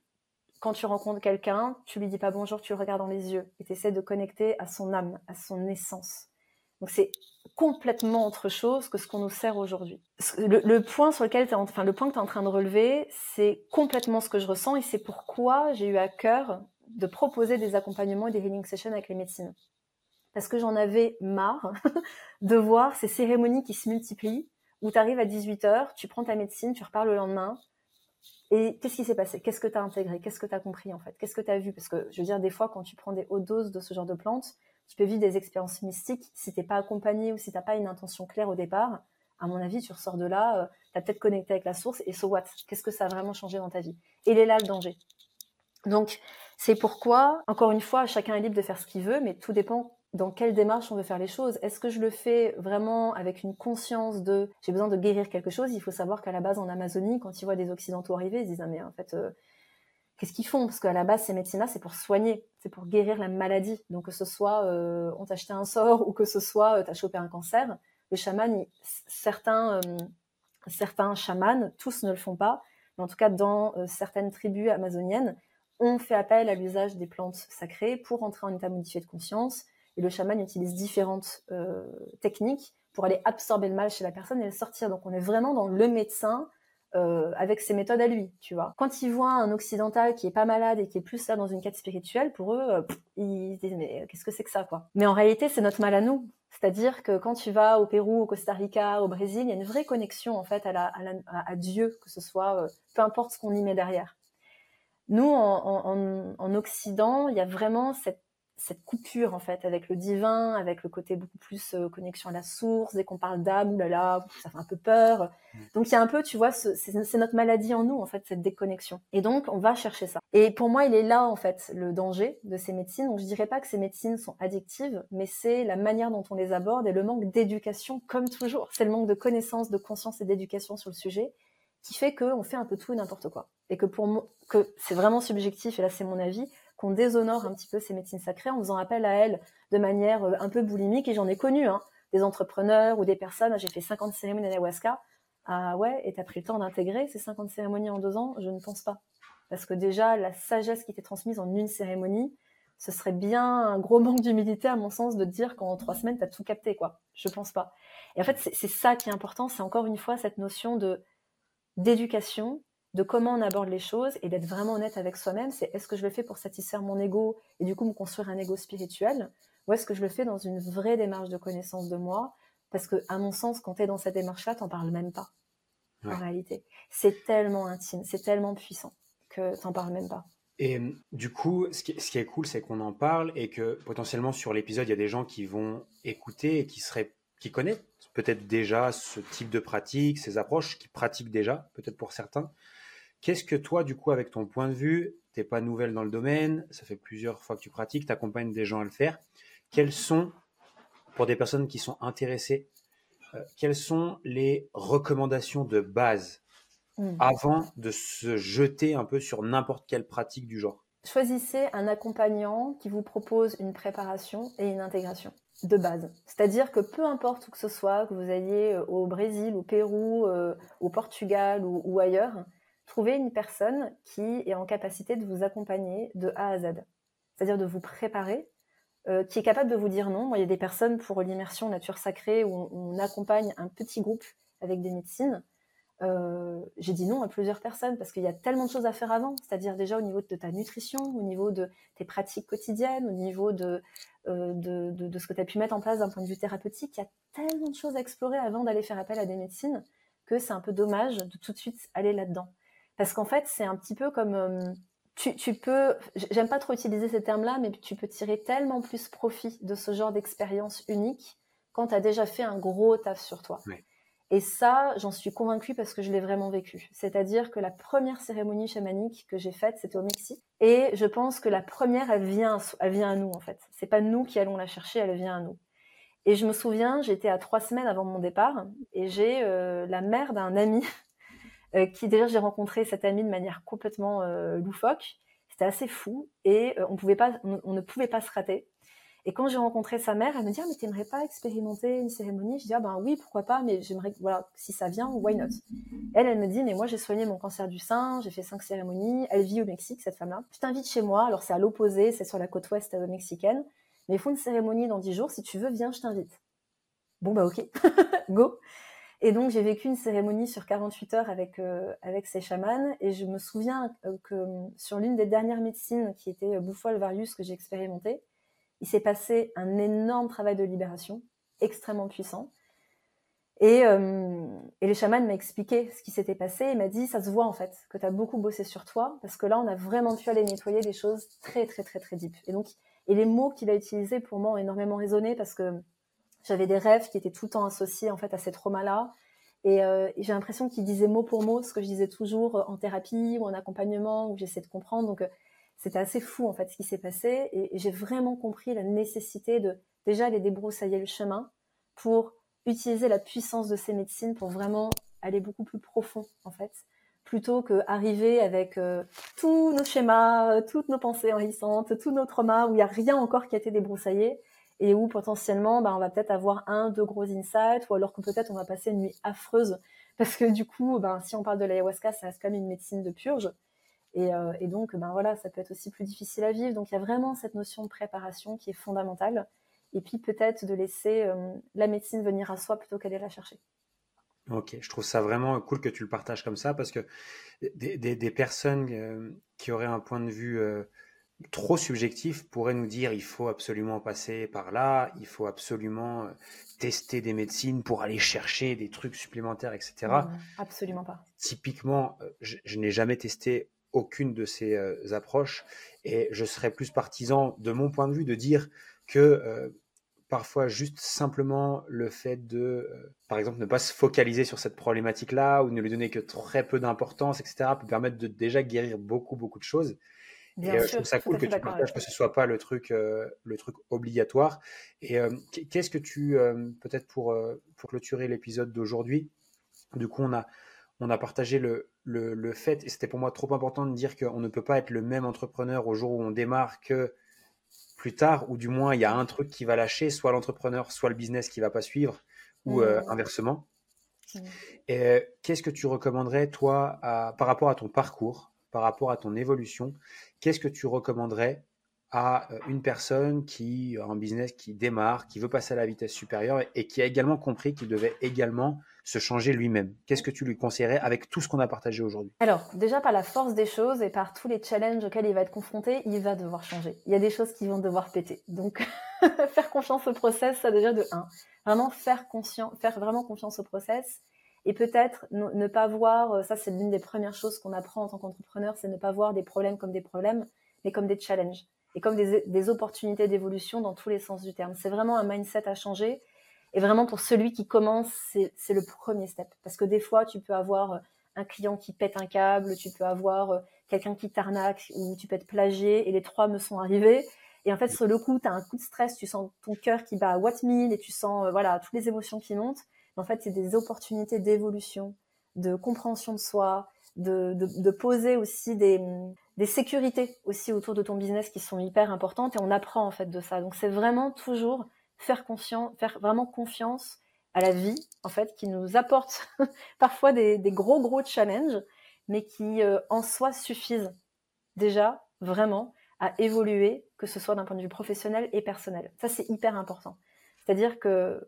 quand tu rencontres quelqu'un, tu lui dis pas bonjour, tu le regardes dans les yeux et tu essaies de connecter à son âme, à son essence. Donc c'est complètement autre chose que ce qu'on nous sert aujourd'hui. Le, point sur lequel enfin le point que tu es en train de relever, c'est complètement ce que je ressens et c'est pourquoi j'ai eu à cœur de proposer des accompagnements et des healing sessions avec les médecines. Parce que j'en avais marre (laughs) de voir ces cérémonies qui se multiplient où tu arrives à 18h, tu prends ta médecine, tu repars le lendemain, et qu'est-ce qui s'est passé? Qu'est-ce que tu as intégré? Qu'est-ce que tu as compris en fait? Qu'est-ce que tu as vu? Parce que je veux dire, des fois, quand tu prends des hautes doses de ce genre de plantes, tu peux vivre des expériences mystiques si t'es pas accompagné ou si t'as pas une intention claire au départ. À mon avis, tu ressors de là, euh, tu as peut-être connecté avec la source et so what? Qu'est-ce que ça a vraiment changé dans ta vie? Et il est là le danger. Donc, c'est pourquoi, encore une fois, chacun est libre de faire ce qu'il veut, mais tout dépend dans quelle démarche on veut faire les choses. Est-ce que je le fais vraiment avec une conscience de j'ai besoin de guérir quelque chose? Il faut savoir qu'à la base en Amazonie, quand ils voient des Occidentaux arriver, ils disent ah mais en fait euh, qu'est-ce qu'ils font? Parce qu'à la base, ces médecines-là, c'est pour soigner, c'est pour guérir la maladie. Donc que ce soit euh, on t'a acheté un sort ou que ce soit euh, t'as chopé un cancer, le chaman, certains, euh, certains chamans, tous ne le font pas, mais en tout cas dans certaines tribus amazoniennes, on fait appel à l'usage des plantes sacrées pour entrer en état modifié de conscience. Et le chaman utilise différentes techniques pour aller absorber le mal chez la personne et le sortir. Donc on est vraiment dans le médecin euh, avec ses méthodes à lui, tu vois. Quand ils voient un occidental qui est pas malade et qui est plus là dans une quête spirituelle, pour eux, euh, ils disent mais qu'est-ce que c'est que ça, quoi? Mais en réalité, c'est notre mal à nous. C'est-à-dire que quand tu vas au Pérou, au Costa Rica, au Brésil, il y a une vraie connexion en fait à, Dieu, que ce soit, euh, peu importe ce qu'on y met derrière. Nous, en, en Occident, il y a vraiment cette cette coupure en fait avec le divin, avec le côté beaucoup plus euh, connexion à la source. Dès qu'on parle d'âme, là, ça fait un peu peur. Mm. Donc il y a un peu, tu vois, c'est notre maladie en nous en fait cette déconnexion. Et donc on va chercher ça. Et pour moi, il est là en fait le danger de ces médecines. Donc je dirais pas que ces médecines sont addictives, mais c'est la manière dont on les aborde et le manque d'éducation, comme toujours. C'est le manque de connaissance, de conscience et d'éducation sur le sujet qui fait qu'on fait un peu tout et n'importe quoi. Et que pour moi, que c'est vraiment subjectif, et là c'est mon avis, qu'on déshonore un petit peu ces médecines sacrées en faisant appel à elles de manière euh, un peu boulimique. Et j'en ai connu, hein, des entrepreneurs ou des personnes. J'ai fait 50 cérémonies d'ayahuasca. Ah ouais, et t'as pris le temps d'intégrer ces 50 cérémonies en deux ans? Je ne pense pas. Parce que déjà, la sagesse qui t'est transmise en une cérémonie, ce serait bien un gros manque d'humilité à mon sens de dire qu'en trois semaines, t'as tout capté, quoi. Je pense pas. Et en fait, c'est ça qui est important, c'est encore une fois cette notion de d'éducation de comment on aborde les choses et d'être vraiment honnête avec soi-même. C'est est-ce que je le fais pour satisfaire mon ego et du coup me construire un ego spirituel ou est-ce que je le fais dans une vraie démarche de connaissance de moi? Parce que, à mon sens, quand tu es dans cette démarche-là, t'en parles même pas. En réalité, c'est tellement intime, c'est tellement puissant que t'en parles même pas. Et du coup, ce qui, est cool, c'est qu'on en parle et que potentiellement sur l'épisode, il y a des gens qui vont écouter et qui seraient, qui connaissent peut-être déjà ce type de pratique, ces approches, qui pratiquent déjà, peut-être pour certains. Qu'est-ce que toi, du coup, avec ton point de vue, t'es pas nouvelle dans le domaine, ça fait plusieurs fois que tu pratiques, tu accompagnes des gens à le faire. Quelles sont, pour des personnes qui sont intéressées, euh, quelles sont les recommandations de base hmm. avant de se jeter un peu sur n'importe quelle pratique du genre? Choisissez un accompagnant qui vous propose une préparation et une intégration de base. C'est-à-dire que peu importe où que ce soit, que vous alliez euh, au Brésil, au Pérou, euh, au Portugal ou, ailleurs, trouvez une personne qui est en capacité de vous accompagner de A à Z. C'est-à-dire de vous préparer, euh, qui est capable de vous dire non. Il y a des personnes pour l'immersion nature sacrée où on, accompagne un petit groupe avec des médecines. Euh, j'ai dit non à plusieurs personnes parce qu'il y a tellement de choses à faire avant, c'est-à-dire déjà au niveau de ta nutrition, au niveau de tes pratiques quotidiennes, au niveau euh, de, ce que tu as pu mettre en place d'un point de vue thérapeutique. Il y a tellement de choses à explorer avant d'aller faire appel à des médecines que c'est un peu dommage de tout de suite aller là-dedans. Parce qu'en fait, c'est un petit peu comme... Euh, tu, tu, peux, j'aime pas trop utiliser ces termes-là, mais tu peux tirer tellement plus profit de ce genre d'expérience unique quand tu as déjà fait un gros taf sur toi. Oui. Et ça, j'en suis convaincue parce que je l'ai vraiment vécu. C'est-à-dire que la première cérémonie chamanique que j'ai faite, c'était au Mexique. Et je pense que la première, elle vient, elle vient à nous, en fait. C'est pas nous qui allons la chercher, elle vient à nous. Et je me souviens, j'étais à trois semaines avant mon départ et j'ai euh, la mère d'un ami euh, qui déjà j'ai rencontré cette amie de manière complètement euh, loufoque. C'était assez fou et pas, on ne pouvait pas se rater. Et quand j'ai rencontré sa mère, elle me dit ah mais t'aimerais pas expérimenter une cérémonie? Je dis ah ben oui pourquoi pas mais j'aimerais voilà si ça vient why not? Elle elle me dit mais moi j'ai soigné mon cancer du sein, j'ai fait cinq cérémonies, elle vit au Mexique cette femme-là. Je t'invite chez moi, alors c'est à l'opposé, c'est sur la côte ouest euh, mexicaine, mais il faut une cérémonie dans dix jours, si tu veux viens je t'invite. Bon bah ok, (laughs) go. Et donc j'ai vécu une cérémonie sur 48 heures avec euh, avec ces chamans et je me souviens euh, que sur l'une des dernières médecines qui était Bouffol Varius que j'ai expérimenté il s'est passé un énorme travail de libération, extrêmement puissant. Et, euh, et le chaman m'a expliqué ce qui s'était passé. Il m'a dit, ça se voit en fait, que tu as beaucoup bossé sur toi, parce que là, on a vraiment pu aller nettoyer des choses très, très, très, très deep. Et donc, et les mots qu'il a utilisés pour moi ont énormément résonné parce que j'avais des rêves qui étaient tout le temps associés en fait à ces traumas-là. Et, euh, j'ai l'impression qu'il disait mot pour mot ce que je disais toujours en thérapie ou en accompagnement, où j'essaie de comprendre. Donc, c'était assez fou en fait ce qui s'est passé et, j'ai vraiment compris la nécessité de déjà aller débroussailler le chemin pour utiliser la puissance de ces médecines pour vraiment aller beaucoup plus profond en fait plutôt que arriver avec euh, tous nos schémas, toutes nos pensées enrigissantes, tous nos traumas où il n'y a rien encore qui a été débroussaillé et où potentiellement bah, on va peut-être avoir un, deux gros insights ou alors que peut-être on va passer une nuit affreuse (laughs) parce que du coup, ben, si on parle de l'ayahuasca, ça reste comme une médecine de purge. Euh, et, donc, ben voilà, ça peut être aussi plus difficile à vivre. Donc, il y a vraiment cette notion de préparation qui est fondamentale. Et puis, peut-être de laisser euh, la médecine venir à soi plutôt qu'aller la chercher. Ok, je trouve ça vraiment cool que tu le partages comme ça parce que des, personnes euh, qui auraient un point de vue trop subjectif pourraient nous dire il faut absolument passer par là, il faut absolument tester des médecines pour aller chercher des trucs supplémentaires, etc. absolument pas. Typiquement, je n'ai jamais testé aucune de ces euh, approches. Et je serais plus partisan, de mon point de vue, de dire que euh, parfois juste simplement le fait de, euh, par exemple, ne pas se focaliser sur cette problématique-là ou ne lui donner que très peu d'importance, etc., peut permettre de déjà guérir beaucoup, beaucoup de choses. Et je trouve ça cool que tu partages que ce soit pas le truc, le truc obligatoire. Et qu'est-ce que tu, peut-être pour, pour clôturer l'épisode d'aujourd'hui, du coup, on a, on a partagé le, le, fait, et c'était pour moi trop important de dire qu'on ne peut pas être le même entrepreneur au jour où on démarre que plus tard, ou du moins il y a un truc qui va lâcher, soit l'entrepreneur, soit le business qui va pas suivre, ou euh, mmh. inversement. Mmh. Et qu'est-ce que tu recommanderais, toi, par rapport à ton parcours, par rapport à ton évolution, qu'est-ce que tu recommanderais à une personne qui a un business qui démarre, qui veut passer à la vitesse supérieure et qui a également compris qu'il devait également se changer lui-même? Qu'est-ce que tu lui conseillerais avec tout ce qu'on a partagé aujourd'hui? Alors, déjà par la force des choses et par tous les challenges auxquels il va être confronté, il va devoir changer. Il y a des choses qui vont devoir péter. Donc, (laughs) faire confiance au process, ça déjà de 1. Vraiment faire, faire vraiment confiance au process et peut-être ne, pas voir, euh, ça c'est l'une des premières choses qu'on apprend en tant qu'entrepreneur, c'est ne pas voir des problèmes comme des problèmes, mais comme des challenges et comme des, opportunités d'évolution dans tous les sens du terme. C'est vraiment un mindset à changer et vraiment, pour celui qui commence, c'est le premier step. Parce que des fois, tu peux avoir euh, un client qui pète un câble, tu peux avoir euh, quelqu'un qui t'arnaque ou tu peux être plagié. Et les trois me sont arrivés. Et en fait, sur le coup, tu as un coup de stress, tu sens ton cœur qui bat à watt mille et tu sens voilà toutes les émotions qui montent. En fait, c'est des opportunités d'évolution, de compréhension de soi, de, poser aussi des, sécurités aussi autour de ton business qui sont hyper importantes. Et on apprend en fait de ça. Donc c'est vraiment toujours faire conscience, faire vraiment confiance à la vie, en fait, qui nous apporte (laughs) parfois des, gros, gros challenges, mais qui euh, en soi suffisent déjà vraiment à évoluer, que ce soit d'un point de vue professionnel et personnel. Ça, c'est hyper important. C'est-à-dire que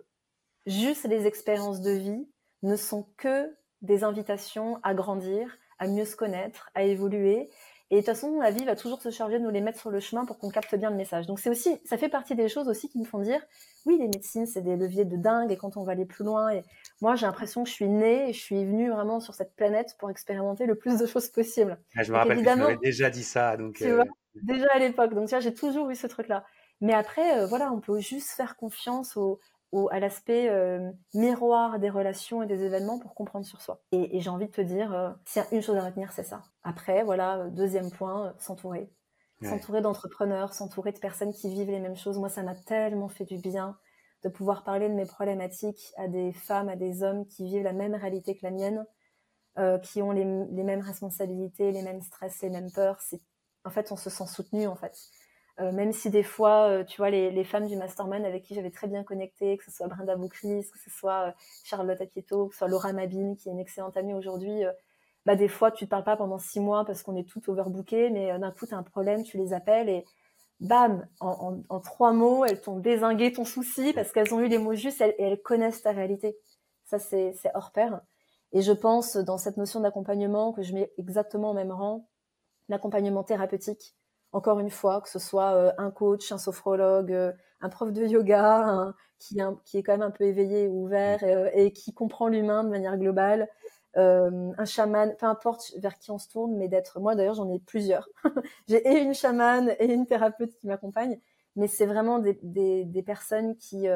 juste les expériences de vie ne sont que des invitations à grandir, à mieux se connaître, à évoluer et de toute façon, la vie va toujours se charger de nous les mettre sur le chemin pour qu'on capte bien le message. Donc c'est aussi, ça fait partie des choses aussi qui me font dire, oui, les médecines, c'est des leviers de dingue et quand on va aller plus loin, et moi j'ai l'impression que je suis née et je suis venue vraiment sur cette planète pour expérimenter le plus de choses possible. Ah, je me rappelle que tu m'avais déjà dit ça. Donc, euh, déjà à l'époque. Donc tu vois, j'ai toujours eu ce truc-là. Mais après, euh, voilà, on peut juste faire confiance aux, à l'aspect euh, miroir des relations et des événements pour comprendre sur soi. Et, j'ai envie de te dire, euh, s'il y a une chose à retenir, c'est ça. Après, voilà, euh, deuxième point, s'entourer. S'entourer d'entrepreneurs, s'entourer de personnes qui vivent les mêmes choses. Moi, ça m'a tellement fait du bien de pouvoir parler de mes problématiques à des femmes, à des hommes qui vivent la même réalité que la mienne, qui ont les, les, mêmes responsabilités, les mêmes stress, les mêmes peurs. En fait, on se sent soutenu, en fait. Euh, même si des fois, euh, tu vois, les, les, femmes du mastermind avec qui j'avais très bien connecté, que ce soit Brenda Boucris, que ce soit euh, Charlotte Apieto, que ce soit Laura Mabine, qui est une excellente amie aujourd'hui, bah, des fois, tu ne parles pas pendant six mois parce qu'on est tout overbooké, mais d'un coup, tu as un problème, tu les appelles et bam, en, en, en trois mots, elles t'ont désingué ton souci parce qu'elles ont eu les mots justes et elles, connaissent ta réalité. Ça, c'est hors pair. Et je pense, dans cette notion d'accompagnement, que je mets exactement au même rang, l'accompagnement thérapeutique encore une fois, que ce soit euh, un coach, un sophrologue, euh, un prof de yoga, qui, est quand même un peu éveillé ouvert euh, et, qui comprend l'humain de manière globale, un chaman, peu importe vers qui on se tourne, mais d'être, moi d'ailleurs j'en ai plusieurs. (laughs) J'ai et une chamane et une thérapeute qui m'accompagne, mais c'est vraiment des, personnes qui,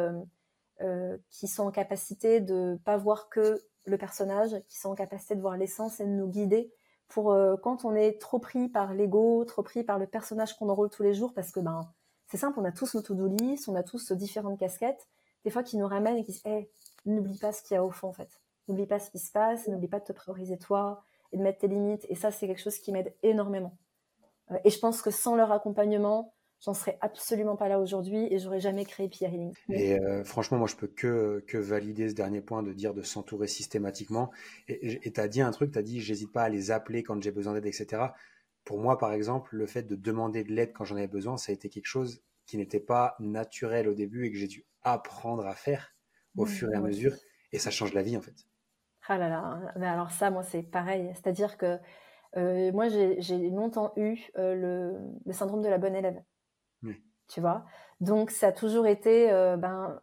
qui sont en capacité de pas voir que le personnage, qui sont en capacité de voir l'essence et de nous guider pour euh, quand on est trop pris par l'ego, trop pris par le personnage qu'on enrôle tous les jours, parce que ben c'est simple, on a tous nos to-do list, on a tous différentes casquettes, des fois qui nous ramènent et qui disent hey, n'oublie pas ce qu'il y a au fond en fait, n'oublie pas ce qui se passe, n'oublie pas de te prioriser toi et de mettre tes limites, et ça c'est quelque chose qui m'aide énormément. Euh, et je pense que sans leur accompagnement, j'en serais absolument pas là aujourd'hui et j'aurais jamais créé Pierre Healing. Et euh, franchement, moi, je peux que, que valider ce dernier point de dire de s'entourer systématiquement. Et tu as dit un truc, tu as dit, j'hésite pas à les appeler quand j'ai besoin d'aide, etc. Pour moi, par exemple, le fait de demander de l'aide quand j'en avais besoin, ça a été quelque chose qui n'était pas naturel au début et que j'ai dû apprendre à faire au mmh, fur et à mesure. Et ça change la vie, en fait. Ah là là, mais alors ça, moi, c'est pareil. C'est-à-dire que euh, moi, j'ai longtemps eu euh, le, le syndrome de la bonne élève tu vois? Donc ça a toujours été, euh, ben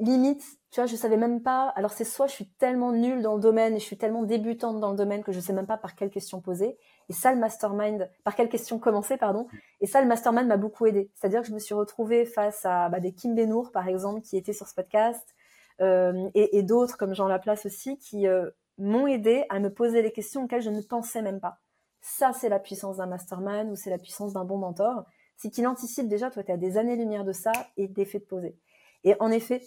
limite, tu vois, je savais même pas. Alors c'est soit je suis tellement nulle dans le domaine et je suis tellement débutante dans le domaine que je sais même pas par quelle question poser. Et ça, le mastermind, par quelle question commencer, pardon. Et ça, le mastermind m'a beaucoup aidé. C'est-à-dire que je me suis retrouvée face à bah, des Kim Benour, par exemple, qui étaient sur ce podcast, euh, et, et d'autres comme Jean Laplace aussi, qui euh, m'ont aidé à me poser les questions auxquelles je ne pensais même pas. Ça, c'est la puissance d'un mastermind ou c'est la puissance d'un bon mentor c'est qu'il anticipe déjà, toi, tu as des années-lumière de ça et d'effet de poser. Et en effet,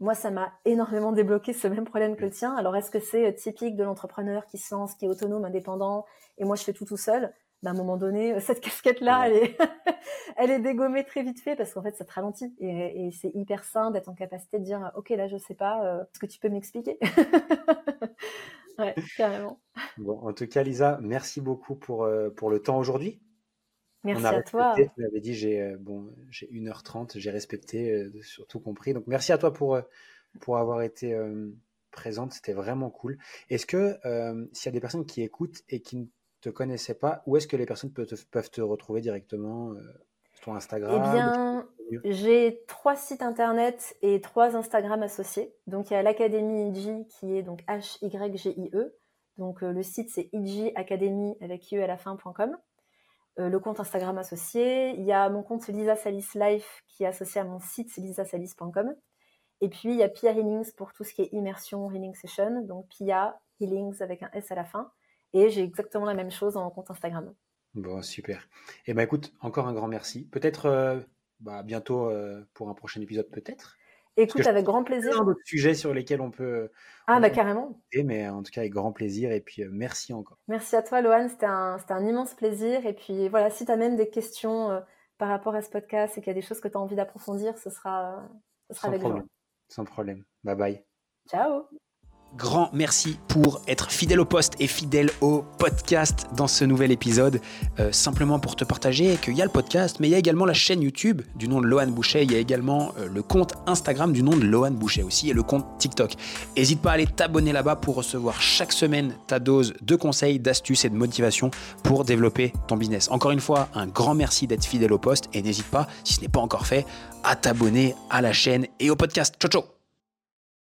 moi, ça m'a énormément débloqué ce même problème que le tien. Alors, est-ce que c'est euh, typique de l'entrepreneur qui se lance, qui est autonome, indépendant, et moi, je fais tout tout seul? Ben, À un moment donné, euh, (laughs) cette casquette-là, elle est, (laughs) elle est dégommée très vite fait parce qu'en fait, ça te ralentit. Et, c'est hyper sain d'être en capacité de dire, OK, là, je sais pas, euh, est-ce que tu peux m'expliquer (laughs) Ouais, carrément. Bon, en tout cas, Lisa, merci beaucoup pour, pour le temps aujourd'hui. Merci à toi. Tu m'avais dit, j'ai bon, j'ai 1h30, j'ai respecté, surtout compris. Donc, merci à toi pour, pour avoir été présente. C'était vraiment cool. Est-ce que s'il y a des personnes qui écoutent et qui ne te connaissaient pas, où est-ce que les personnes peuvent te, peuvent te retrouver directement Sur ton Instagram Eh bien, j'ai trois sites internet et trois Instagram associés. Donc il y a l'Académie IG qui est donc H-Y-G-I-E. Donc euh, le site c'est IG Academy avec IE à la fin.com. Euh, le compte Instagram associé. Il y a mon compte Lisa Salis Life qui est associé à mon site, lisasalis.com. Et puis il y a Pia Healings pour tout ce qui est immersion, healing session. Donc Pia Healings avec un S à la fin. Et j'ai exactement la même chose en compte Instagram. Bon, super. Et eh ben écoute, encore un grand merci. Peut-être euh, bah, bientôt euh, pour un prochain épisode peut-être? Écoute, avec grand plaisir. Il y a d'autres sujets sur lesquels on peut. Ah, bah carrément. Mais en tout cas, avec grand plaisir. Et puis, euh, merci encore. Merci à toi, Lohan. C'était un, un, immense plaisir. Et puis, voilà, si tu as même des questions euh, par rapport à ce podcast et qu'il y a des choses que tu as envie d'approfondir, ce sera, ce sera Sans avec problème. Sans problème. Bye bye. Ciao grand merci pour être fidèle au poste et fidèle au podcast dans ce nouvel épisode. Euh, simplement pour te partager qu'il y a le podcast, mais il y a également la chaîne YouTube du nom de Lohan Boucher. Il y a également euh, le compte Instagram du nom de Lohan Boucher aussi et le compte TikTok. N'hésite pas à aller t'abonner là-bas pour recevoir chaque semaine ta dose de conseils, d'astuces et de motivation pour développer ton business. Encore une fois, un grand merci d'être fidèle au poste et n'hésite pas, si ce n'est pas encore fait, à t'abonner à la chaîne et au podcast. Ciao ciao